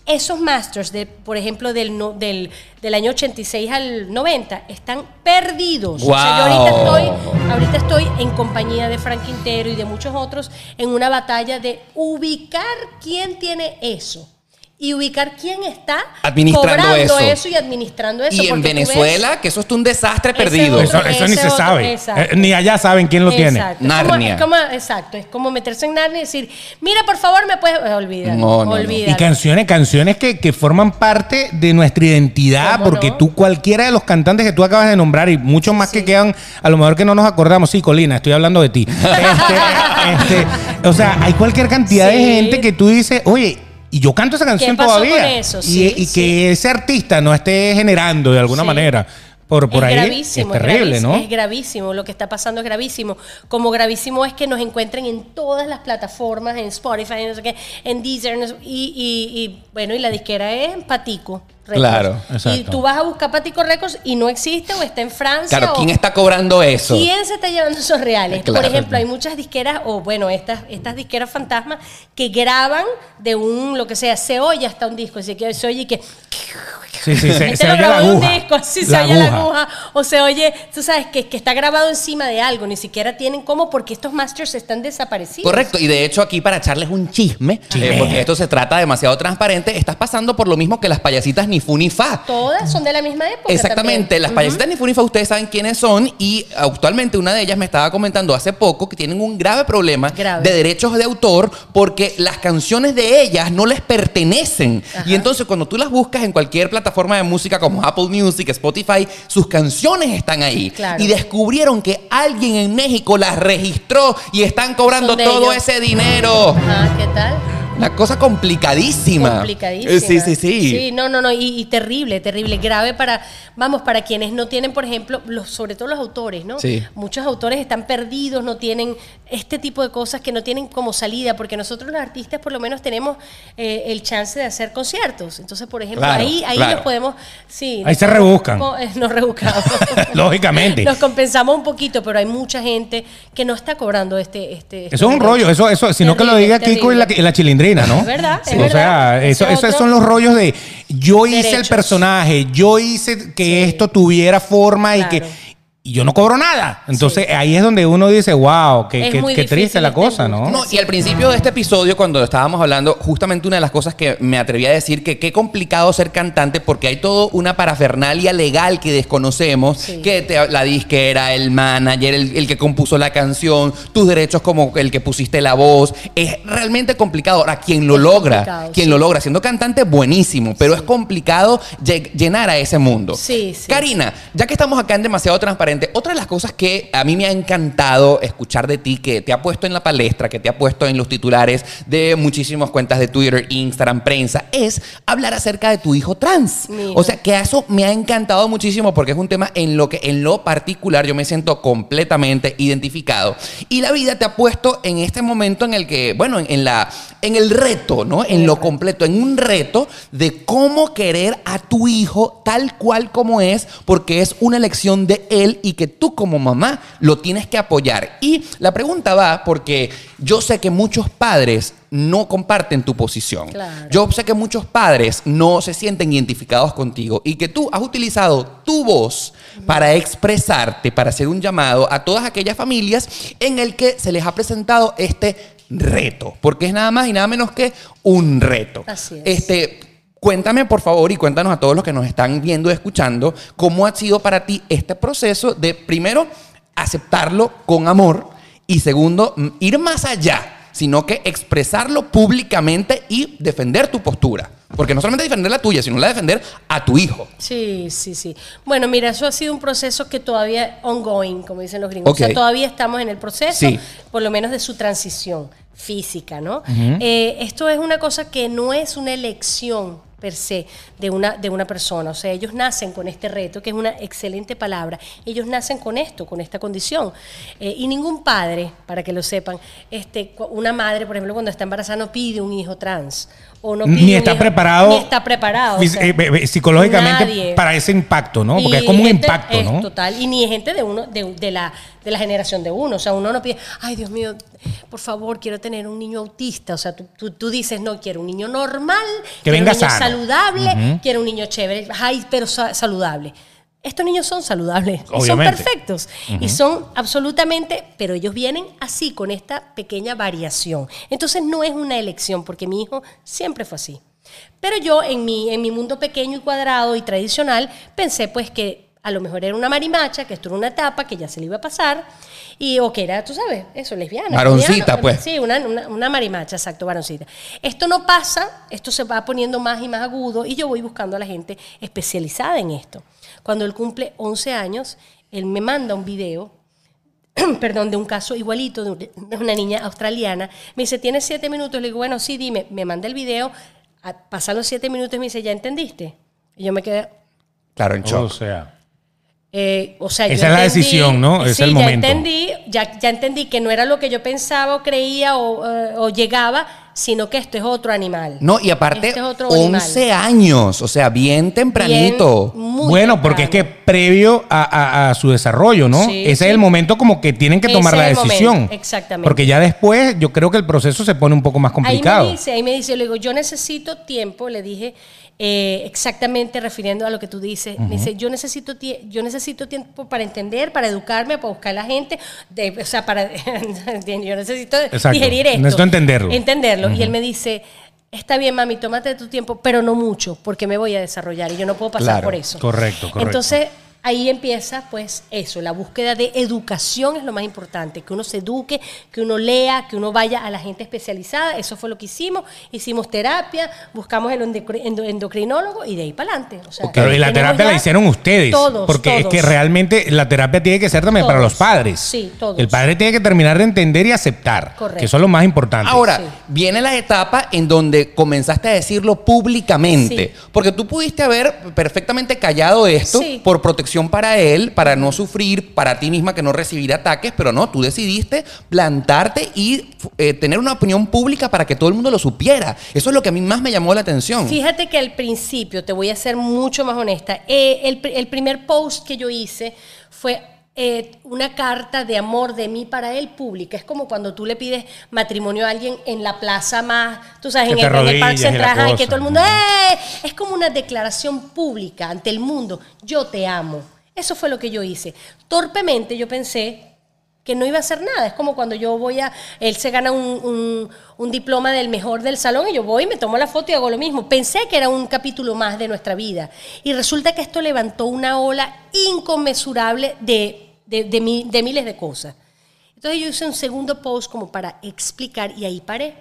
Esos masters, de, por ejemplo, del, no- del, del año 86 al 90, están perdidos. O sea, yo ahorita estoy, ahorita estoy en compañía de Frank Quintero y de muchos otros en una batalla de ubicar quién tiene eso y ubicar quién está Administrando cobrando eso. y administrando eso. Y en ves- Venezuela, que eso es un desastre perdido. otro- Eso, eso ni se otro, sabe. exacto. Eh, ni allá saben quién lo tiene. Es Narnia. Como, es como- exacto, es como meterse en Narnia y decir, mira, por favor, me puedes... Olvídalo, No, no, no. olvídalo. Y canciones, canciones que, que forman parte de nuestra identidad, ¿Cómo porque no? tú, cualquiera de los cantantes que tú acabas de nombrar y muchos más que quedan, a lo mejor que no nos acordamos, sí, Colina, estoy hablando de ti. Este, este, o sea, hay cualquier cantidad de gente que tú dices, oye, y yo canto esa canción pasó todavía. con eso? y Sí, y sí. que ese artista no esté generando de alguna Sí. manera por, por es ahí. gravísimo, es terrible, gravísimo, ¿no? Es gravísimo, lo que está pasando es gravísimo. Como gravísimo es que nos encuentren en todas las plataformas, en Spotify, no sé qué, en Deezer, y, y- y, bueno, y la disquera es Patico. Records. Claro, Y exacto. tú vas a buscar Patico Records y no existe o está en Francia. Claro, o- ¿quién está cobrando eso? ¿Quién se está llevando esos reales? Claro. Por ejemplo, hay muchas disqueras, o bueno, estas, estas disqueras fantasmas, que graban de un, lo que sea, se oye hasta un disco, así que se oye que... Sí, sí, se, Este se lo oye la grabó un aguja. disco, así se oye la aguja, o se oye, tú sabes, que, que está grabado encima de algo, ni siquiera tienen cómo, porque estos masters están desaparecidos. Correcto, y de hecho aquí para echarles un chisme, Chisme. eh, porque esto se trata demasiado transparente, estás pasando por lo mismo que las payasitas ni fu ni fa. Todas son de la misma época. Exactamente, también. las payasitas ni fu ni fa ustedes saben quiénes son y actualmente una de ellas me estaba comentando hace poco que tienen un grave problema Grave. de derechos de autor porque las canciones de ellas no les pertenecen. Y entonces cuando tú las buscas en cualquier plataforma de música como Apple Music, Spotify, sus canciones están ahí. Claro. Y descubrieron que alguien en México las registró y están cobrando todo ellos. ese dinero. Ah, ¿qué tal? La cosa complicadísima. Complicadísima. Eh, Sí, sí, sí. Sí, no, no, no. Y, y terrible, terrible. Grave para, vamos, para quienes no tienen, por ejemplo, los, sobre todo los autores, ¿no? Sí. Muchos autores están perdidos, no tienen este tipo de cosas que no tienen como salida, porque nosotros los artistas por lo menos tenemos eh, el chance de hacer conciertos. Entonces, por ejemplo, Claro, ahí, ahí claro. nos podemos, sí. Ahí nos se rebuscan. eh, Nos rebuscamos. Lógicamente. Nos compensamos un poquito, pero hay mucha gente que no está cobrando este... este Eso es un rollo, eso, eso, sino que lo diga Kiko y la, la chilindrina, ¿no? Es verdad, es o verdad. sea, eso, esos son los rollos de yo hice el personaje, yo hice que esto tuviera forma y que y yo no cobro nada. Entonces ahí es donde uno dice, wow, qué, triste la cosa. ¿no? No, y al principio de este episodio, cuando estábamos hablando, justamente una de las cosas que me atreví a decir que qué complicado ser cantante porque hay toda una parafernalia legal que desconocemos, Sí. que te- la disquera, el manager, el, el que compuso la canción, tus derechos como el que pusiste la voz. Es realmente complicado. Ahora, quien lo Es logra, quien sí. lo logra siendo cantante, buenísimo, pero es complicado lle- llenar a ese mundo. Sí, sí. Karina, ya que estamos acá en Demasiado Transparente, otra de las cosas que a mí me ha encantado escuchar de ti, que te ha puesto en la palestra, que te ha puesto en los titulares de muchísimas cuentas de Twitter, Instagram, prensa, es hablar acerca de tu hijo trans. O sea, que eso me ha encantado muchísimo porque es un tema en lo que en lo particular yo me siento completamente identificado. Y la vida te ha puesto en este momento en el que, bueno, en, en la en el reto, ¿no? En lo completo, en un reto de cómo querer a tu hijo tal cual como es, porque es una elección de él y que tú como mamá lo tienes que apoyar. Y la pregunta va porque yo sé que muchos padres no comparten tu posición. Claro. Yo sé que muchos padres no se sienten identificados contigo y que tú has utilizado tu voz para expresarte, para hacer un llamado a todas aquellas familias en el que se les ha presentado este reto, porque es nada más y nada menos que un reto. Así es. Este, cuéntame por favor y cuéntanos a todos los que nos están viendo y escuchando cómo ha sido para ti este proceso de primero aceptarlo con amor y segundo ir más allá sino que expresarlo públicamente y defender tu postura. Porque no solamente defender la tuya, sino la de defender a tu hijo. Sí, sí, sí. Bueno, mira, eso ha sido un proceso que todavía ongoing, como dicen los gringos. O Ok. sea, todavía estamos en el proceso, Sí. por lo menos de su transición física, ¿no? Eh, esto es una cosa que no es una elección per se de una, de una persona. O sea, ellos nacen con este reto, que es una excelente palabra. Ellos nacen con esto, con esta condición. Eh, y ningún padre, para que lo sepan, este, una madre, por ejemplo, cuando está embarazada no pide un hijo trans. O no Ni pide un está hijo- preparado Ni está preparado. o fis- sea, eh, eh, psicológicamente nadie. para ese impacto, ¿no? Porque Y es como un impacto, es ¿no? Total, y ni gente de uno, de, de la, de la generación de uno. O sea, uno no pide, ay Dios mío, por favor, quiero tener un niño autista. O sea, tú, tú, tú dices, no, quiero un niño normal, quiero venga un niño sano. saludable, quiero un niño chévere, ay, pero sa- saludable. Estos niños son saludables y son Obviamente. perfectos y son absolutamente, pero ellos vienen así, con esta pequeña variación. Entonces no es una elección, porque mi hijo siempre fue así. Pero yo en mi, en mi mundo pequeño y cuadrado y tradicional pensé pues que a lo mejor era una marimacha, que esto era una etapa, que ya se le iba a pasar, y o que era, tú sabes, eso, lesbiana. Varoncita, pues. Sí, una, una, una marimacha, exacto, varoncita. Esto no pasa, esto se va poniendo más y más agudo, y yo voy buscando a la gente especializada en esto. Cuando él cumple 11 años, él me manda un video perdón, de un caso igualito de un- de una niña australiana. Me dice, ¿tienes siete minutos? Le digo, bueno, sí, dime. Me manda el video. Pasan los siete minutos y me dice, ¿ya entendiste? Y yo me quedé, Claro, en O shock. sea, eh, o sea, yo Esa es la decisión, ¿no? Es sí, el momento. Ya entendí, ya, ya entendí que no era lo que yo pensaba o creía o, eh, o llegaba, sino que esto es otro animal. No, y aparte, Este es otro animal. 11 años, o sea, bien tempranito. Bien, muy bueno, porque es que previo a, a- a su desarrollo, ¿no? Sí, Ese sí. es el momento como que tienen que Ese tomar la decisión. momento, exactamente. Porque ya después yo creo que el proceso se pone un poco más complicado. Ahí me dice, ahí me dice, le digo, yo necesito tiempo, le dije, eh, exactamente refiriendo a lo que tú dices, me dice, yo necesito, yo necesito tiempo para entender, para educarme, para buscar a la gente, de- o sea, para, yo necesito Exacto, digerir esto. necesito entenderlo. Entenderlo. Y él me dice, está bien, mami, tómate tu tiempo, pero no mucho, porque me voy a desarrollar y yo no puedo pasar Claro, por eso. correcto, correcto. Entonces, ahí empieza, pues, eso, la búsqueda de educación es lo más importante, que uno se eduque, que uno lea, que uno vaya a la gente especializada, eso fue lo que hicimos, hicimos terapia, buscamos el endocri- endo- endocrinólogo y de ahí para adelante. O sea, Pero y la terapia la hicieron ustedes. Todos, porque es que realmente la terapia tiene que ser también para los padres. Sí, todos. El padre tiene que terminar de entender y aceptar. Correcto. Que eso es lo más importante. Ahora, Sí. viene la etapa en donde comenzaste a decirlo públicamente. Sí. Porque tú pudiste haber perfectamente callado esto Sí. por protección para él, para no sufrir, para ti misma que no recibir ataques, pero no, tú decidiste plantarte y eh, tener una opinión pública para que todo el mundo lo supiera. Eso es lo que a mí más me llamó la atención. Fíjate que al principio, te voy a ser mucho más honesta, eh, el, pr- el primer post que yo hice fue eh, una carta de amor de mí para él pública. Es como cuando tú le pides matrimonio a alguien en la plaza más, tú sabes, en el, en el Parque Central, y que todo el mundo, ¡eh! Es como una declaración pública ante el mundo. Yo te amo. Eso fue lo que yo hice. Torpemente yo pensé que no iba a hacer nada. Es como cuando yo voy a, él se gana un, un- un diploma del mejor del salón y yo voy, me tomo la foto y hago lo mismo. Pensé que era un capítulo más de nuestra vida. Y resulta que esto levantó una ola inconmensurable de, de, de mi- de miles de cosas. Entonces yo hice un segundo post como para explicar y ahí paré.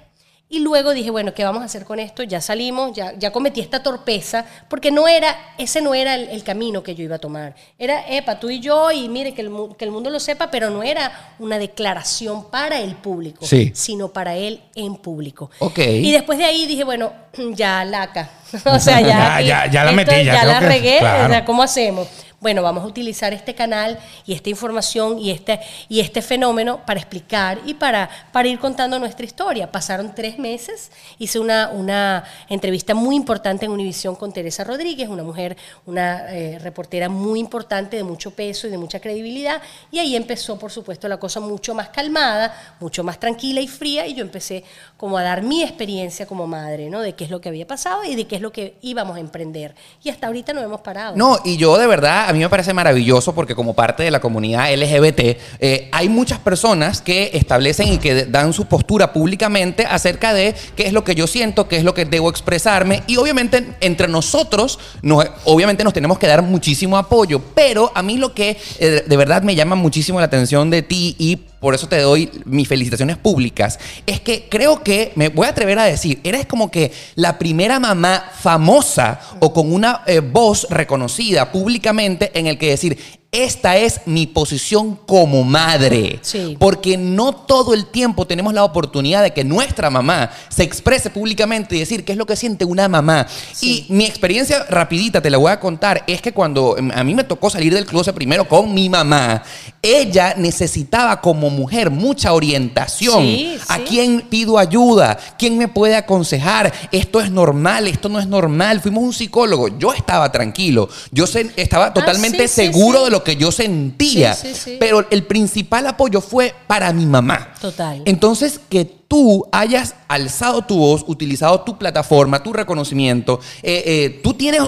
Y luego dije, bueno, ¿qué vamos a hacer con esto? Ya salimos, ya, ya cometí esta torpeza, porque no era, ese no era el, el camino que yo iba a tomar. Era, epa, tú y yo, y mire, que el, que el mundo lo sepa, pero no era una declaración para el público, Sí. sino para él en público. Ok. Y después de ahí dije, bueno, ya laca. o sea, ya, Ya, ya- ya la metí, ya ya la que- regué, claro. o sea, ¿cómo hacemos? Bueno, vamos a utilizar este canal y esta información y este, y este fenómeno para explicar y para, para ir contando nuestra historia. Pasaron tres meses, hice una, una entrevista muy importante en Univisión con Teresa Rodríguez, una mujer, una eh, reportera muy importante, de mucho peso y de mucha credibilidad, y ahí empezó, por supuesto, la cosa mucho más calmada, mucho más tranquila y fría, y yo empecé como a dar mi experiencia como madre, ¿no? De qué es lo que había pasado y de qué es lo que íbamos a emprender. Y hasta ahorita no hemos parado. No, y yo de verdad, mí me parece maravilloso porque como parte de la comunidad LGBT, eh, hay muchas personas que establecen y que dan su postura públicamente acerca de qué es lo que yo siento, qué es lo que debo expresarme. Y obviamente entre nosotros, nos- obviamente nos tenemos que dar muchísimo apoyo. Pero a mí lo que eh, de verdad me llama muchísimo la atención de ti y por eso te doy mis felicitaciones públicas, es que creo que, me voy a atrever a decir, eres como que la primera mamá famosa o con una eh, voz reconocida públicamente en el que decir, esta es mi posición como madre. Sí. Porque no todo el tiempo tenemos la oportunidad de que nuestra mamá se exprese públicamente y decir qué es lo que siente una mamá. Y mi experiencia rapidita, te la voy a contar, es que cuando em, a mí me tocó salir del closet primero con mi mamá, ella necesitaba como mujer mucha orientación. Sí, ¿A quién pido ayuda? ¿Quién me puede aconsejar? Esto es normal, esto no es normal. Fuimos un psicólogo. Yo estaba tranquilo. Yo se- estaba totalmente Ah, sí, seguro de lo que yo sentía. Sí, sí, sí. Pero el principal apoyo fue para mi mamá. Total. Entonces, que tú hayas alzado tu voz, utilizado tu plataforma, tu reconocimiento, eh, eh, tú tienes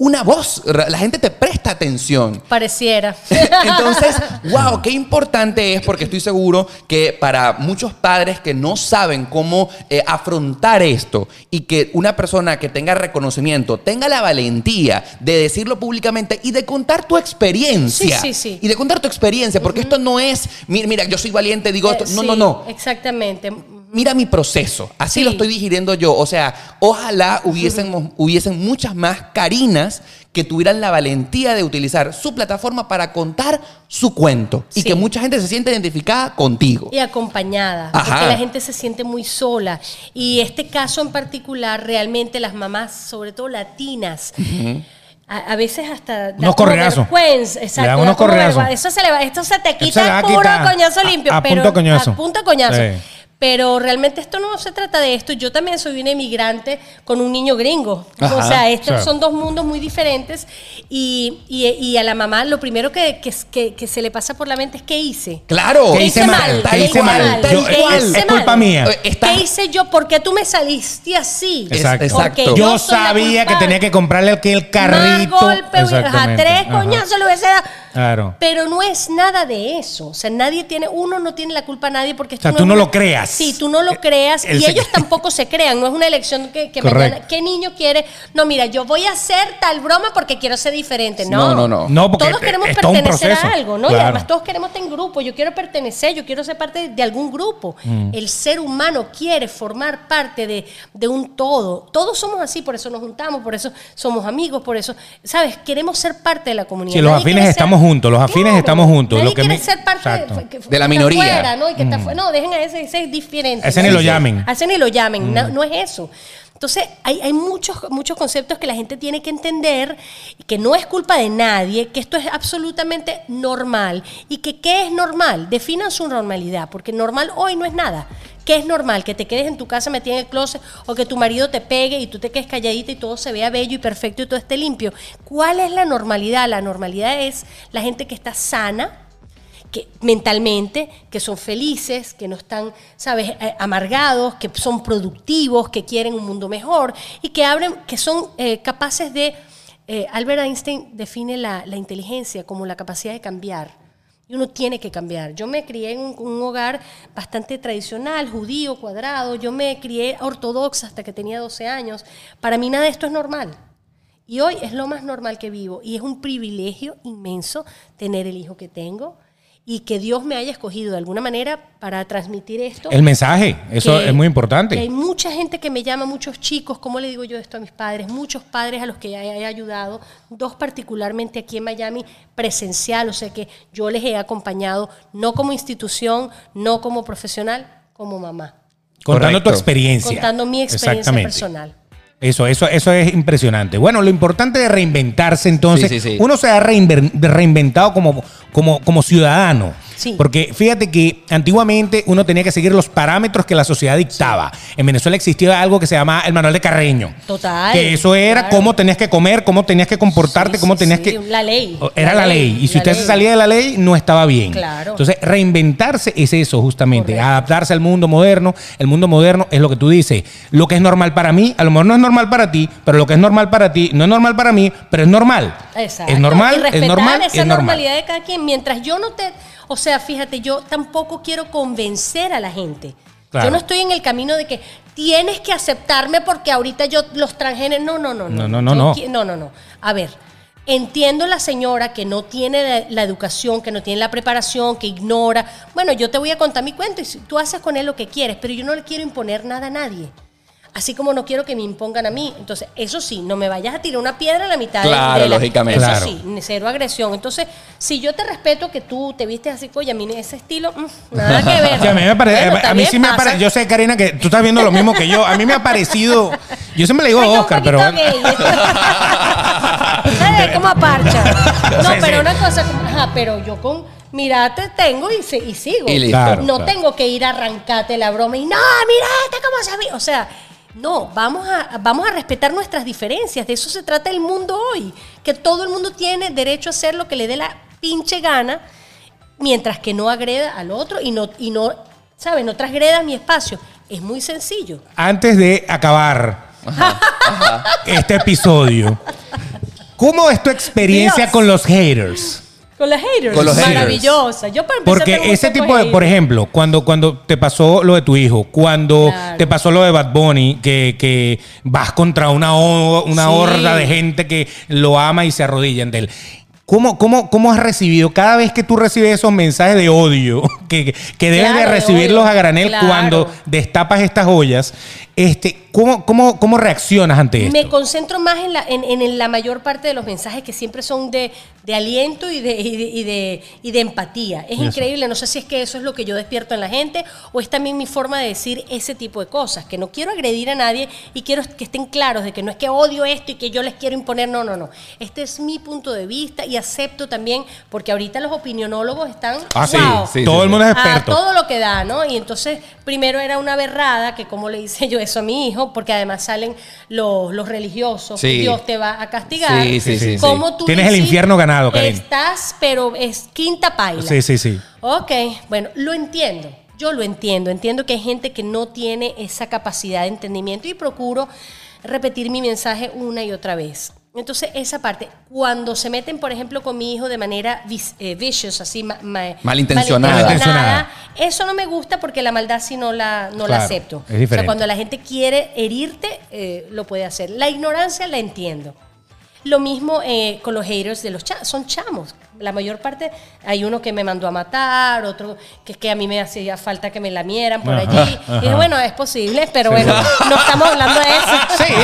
una voz, la gente te presta atención. Pareciera. Entonces, wow, qué importante es porque estoy seguro que para muchos padres que no saben cómo eh, afrontar esto y que una persona que tenga reconocimiento tenga la valentía de decirlo públicamente y de contar tu experiencia. Sí, sí, sí. Y de contar tu experiencia, porque esto no es, mira, mira, yo soy valiente, digo esto. Eh, No, sí, no, no. Exactamente. Mira mi proceso, así Sí. lo estoy digiriendo yo. O sea, ojalá hubiesen, hubiesen muchas más Carinas que tuvieran la valentía de utilizar su plataforma para contar su cuento y que mucha gente se siente identificada contigo. Y acompañada, Ajá. porque la gente se siente muy sola. Y este caso en particular, realmente las mamás, sobre todo latinas, a, a veces hasta Unos correazos. exacto, Le dan da unos correazos. Eso se le va, esto se te quita se puro coñazo A- limpio, a pero punto coñazo. a punto coñazo. Sí. Pero realmente esto no se trata de esto. Yo también soy una emigrante con un niño gringo. Ajá, o sea, estos son dos mundos muy diferentes. Y, y- y a la mamá lo primero que, que, que- que se le pasa por la mente es ¿qué hice? Claro, ¿Qué hice mal? ¿Qué hice mal? ¿Qué hice es culpa mal? mía. Eh, está- ¿Qué hice yo? ¿Por qué tú me saliste así? Exacto. Exacto. Porque Yo sabía que tenía que comprarle aquel carrito. Más golpe, a tres coñazos le hubiese dado. Claro. Pero no es nada de eso. O sea, nadie tiene, uno no tiene la culpa a nadie porque esto O sea, tú no una- lo creas. Sí, tú no lo creas. Y ellos tampoco se crean. No es una elección que, que mañana. ¿Qué niño quiere? No, mira, yo voy a hacer tal broma porque quiero ser diferente. No, No, no, no. No, porque todos queremos es todo un pertenecer a algo, ¿no? Y además todos queremos estar en grupo. Yo quiero pertenecer, yo quiero ser parte de algún grupo. Mm. El ser humano quiere formar parte de, de un todo. Todos somos así, por eso nos juntamos, por eso somos amigos, por eso, ¿sabes? Queremos ser parte de la comunidad. Sí, los afines ser- estamos juntos, los afines estamos juntos. Nadie Lo que quiere me- ser parte Exacto. de, que- De la minoría. fuera, ¿no? Y que está fuera. No, dejen a ese, ese es diferente. Ese ¿no? ni lo llamen. A ese ni lo llamen, no, no es eso. Entonces, hay, hay muchos, muchos conceptos que la gente tiene que entender, que no es culpa de nadie, que esto es absolutamente normal y que qué es normal. Definan su normalidad, porque normal hoy no es nada. ¿Qué es normal? Que te quedes en tu casa metida en el closet o que tu marido te pegue y tú te quedes calladita y todo se vea bello y perfecto y todo esté limpio. ¿Cuál es la normalidad? La normalidad es la gente que está sana, que mentalmente, que son felices, que no están, sabes, eh, amargados, que son productivos, que quieren un mundo mejor y que abren, que son eh, capaces de eh, Albert Einstein define la, la inteligencia como la capacidad de cambiar. Y uno tiene que cambiar. Yo me crié en un, hogar bastante tradicional, judío, cuadrado. Yo me crié ortodoxa hasta que tenía 12 años. Para mí nada de esto es normal. Y hoy es lo más normal que vivo. Y es un privilegio inmenso tener el hijo que tengo y que Dios me haya escogido de alguna manera para transmitir esto. El mensaje, eso que- es muy importante. que hay mucha gente que me llama, muchos chicos, ¿cómo le digo yo esto a mis padres? Muchos padres a los que he, he ayudado, dos particularmente aquí en Miami, presencial, o sea que yo les he acompañado, no como institución, no como profesional, como mamá, Contando tu experiencia. contando mi experiencia Exactamente. personal. Eso, eso, eso es impresionante. Bueno, lo importante de reinventarse entonces, Sí, sí, sí. uno se ha reinventado como, como, como ciudadano. Sí. Porque fíjate que antiguamente uno tenía que seguir los parámetros que la sociedad dictaba. En Venezuela existía algo que se llamaba el manual de Carreño. Total, Que eso era claro. cómo tenías que comer, cómo tenías que comportarte, Sí, cómo tenías que... la ley, Era la la, ley. ley, Y si la usted se salía de la ley, no estaba bien. Claro. Entonces, reinventarse es eso, justamente. Correcto. Adaptarse al mundo moderno. El mundo moderno es lo que tú dices. Lo que es normal para mí, a lo mejor no es normal para ti, pero lo que es normal para ti no es normal para mí, pero es normal. Exacto. Es normal, Y es normal, esa es normal. normalidad de cada quien. Mientras yo no te. O sea, fíjate, yo tampoco quiero convencer a la gente. Claro. Yo no estoy en el camino de que tienes que aceptarme porque ahorita yo los transgéneros. No, no, no. No, no, no, no. No, no, no. A ver. Entiendo la señora que no tiene la, la educación, que no tiene la preparación, que ignora. Bueno, yo te voy a contar mi cuento y tú haces con él lo que quieres, pero yo no le quiero imponer nada a nadie. Así como no quiero que me impongan a mí. Entonces, eso sí, no me vayas a tirar una piedra a la mitad de- Claro, de la- lógicamente. Eso Claro. sí, cero agresión. Entonces, si yo te respeto que tú te vistes así, oye, a mí ese estilo, mm, nada que ver. Sí, a mí me parece, Bueno, a mí sí me pasa. parece, yo sé Karina que tú estás viendo lo mismo que yo, a mí me ha parecido, yo siempre le digo a no, Oscar, pero. ¿Sabes? Como a parcha. No, Sí, pero sí. una cosa, como, ajá, pero yo con mirate tengo y, se- y sigo. Y listo. Claro. no tengo que ir a arrancarte la broma y no, mirate cómo se ve. O sea, no, vamos a, vamos a respetar nuestras diferencias. De eso se trata el mundo hoy. Que todo el mundo tiene derecho a hacer lo que le dé la pinche gana, mientras que no agreda al otro y no, y no ¿sabes? No transgreda mi espacio. Es muy sencillo. antes de acabar este episodio, ¿cómo es tu experiencia Dios. con los haters? Con los haters. Con los haters. Maravillosa. Yo para empezar Porque ese tipo de, por ejemplo, cuando, cuando te pasó lo de tu hijo, cuando Claro. te pasó lo de Bad Bunny, que, que vas contra una, una Sí. horda de gente que lo ama y se arrodillan de él. ¿Cómo, cómo, ¿Cómo has recibido cada vez que tú recibes esos mensajes de odio que, que debes Claro, de recibirlos a granel Claro. cuando destapas estas ollas? Este, ¿cómo, cómo, ¿Cómo reaccionas ante esto? Me concentro más en la, en, en la mayor parte de los mensajes que siempre son de, de aliento y de, y, de, y, de, y de empatía. Es Eso. increíble, no sé si es que eso es lo que yo despierto en la gente o es también mi forma de decir ese tipo de cosas, que no quiero agredir a nadie y quiero que estén claros de que no es que odio esto y que yo les quiero imponer, no, no, no. Este es mi punto de vista y acepto también, porque ahorita los opinionólogos están... Ah, sí. wow, Sí, Todo sí, el sí. A todo lo que da, ¿no? Y entonces, primero era una berrada, que como le hice yo eso a mi hijo, porque además salen los, los religiosos, Sí. Dios te va a castigar. Sí, sí, sí, sí. Como tú Tienes el infierno ganado, Karen. Estás, pero es quinta paila. Sí, sí, sí. Ok, bueno, lo entiendo. Yo lo entiendo. Entiendo que hay gente que no tiene esa capacidad de entendimiento y procuro repetir mi mensaje una y otra vez. Entonces, esa parte, cuando se meten, por ejemplo, con mi hijo de manera vis- eh, vicious, así, ma- ma- Malintencionada. Malintencionada. eso no me gusta porque la maldad sí no la, no Claro, la acepto. es diferente. O sea, cuando la gente quiere herirte, eh, lo puede hacer. La ignorancia la entiendo. Lo mismo eh, con los haters de los chamos. Son chamos. La mayor parte, hay uno que me mandó a matar, otro que es que a mí me hacía falta que me lamieran por Ajá, allí. Y dije, bueno, es posible, pero bueno, no estamos hablando de eso. Sí.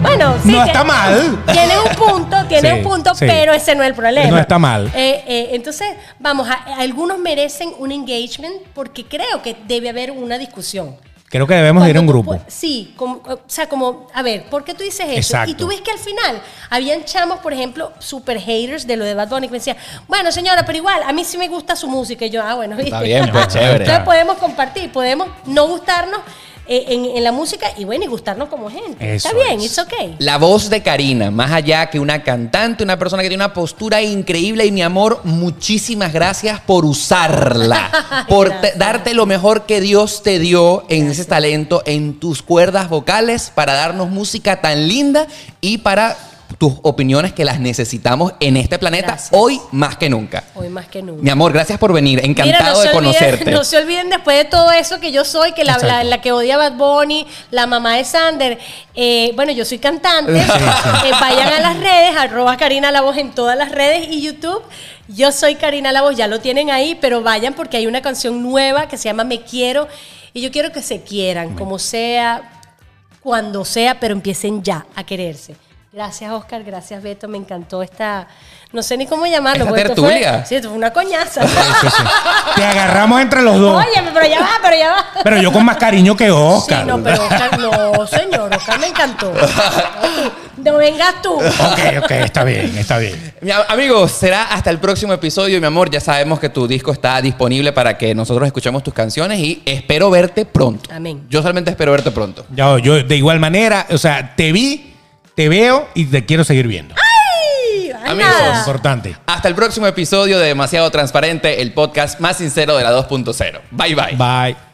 bueno, sí. No está mal. Tiene un punto, tiene Sí, un punto, pero ese no es el problema. No está mal. Eh, eh, entonces, vamos, a- algunos merecen un engagement porque creo que debe haber una discusión. Creo que debemos ir a un grupo. Sí, como, o sea, como, a ver, ¿por qué tú dices eso? Exacto. Y tú ves que al final habían chamos, por ejemplo, super haters de lo de Bad Bunny que me decían, bueno, señora, pero igual, a mí sí me gusta su música. Y yo, ah, bueno, ¿viste? Está bien, pues, chévere. Entonces podemos compartir, podemos no gustarnos en, en la música y bueno, y gustarnos como gente. Eso Está bien, es. it's okay. La voz de Karina, más allá que una cantante, una persona que tiene una postura increíble y mi amor, muchísimas gracias por usarla, por darte lo mejor que Dios te dio en ese talento, en tus cuerdas vocales, para darnos música tan linda y para tus opiniones que las necesitamos en este planeta Gracias. hoy más que nunca. Hoy más que nunca. Mi amor, gracias por venir. Mira, Encantado no de olviden- conocerte. no se olviden después de todo eso que yo soy, que la, Exacto. la- la que odia Bad Bunny, la mamá de Sander. eh, bueno, yo soy cantante. Eh, vayan a las redes, arroba Karina La Voz en todas las redes y YouTube. Yo soy Karina La Voz, ya lo tienen ahí, pero vayan porque hay una canción nueva que se llama Me Quiero. Y yo quiero que se quieran, como sea, cuando sea, pero empiecen ya a quererse. Gracias, Oscar. Gracias, Beto. Me encantó esta. No sé ni cómo llamarlo. ¿Esta porque esto fue- tertulia? sí, esto fue una coñaza. Sí, sí. Te agarramos entre los dos. Óyeme, pero ya va, pero ya va. Pero yo con más cariño que Oscar. Sí, no, pero Oscar, no, señor, Oscar me encantó. No vengas tú. Ok, ok, está bien, está bien. Mi Amigos, será hasta el próximo episodio, mi amor. Ya sabemos que tu disco está disponible para que nosotros escuchemos tus canciones y espero verte pronto. Amén. Yo solamente espero verte pronto. Yo, yo de igual manera, o sea, te vi, te veo y te quiero seguir viendo. Ay, ay, Amigos. nada. Importante. Hasta el próximo episodio de Demasiado Transparente, el podcast más sincero de la 2.0. Bye bye. Bye.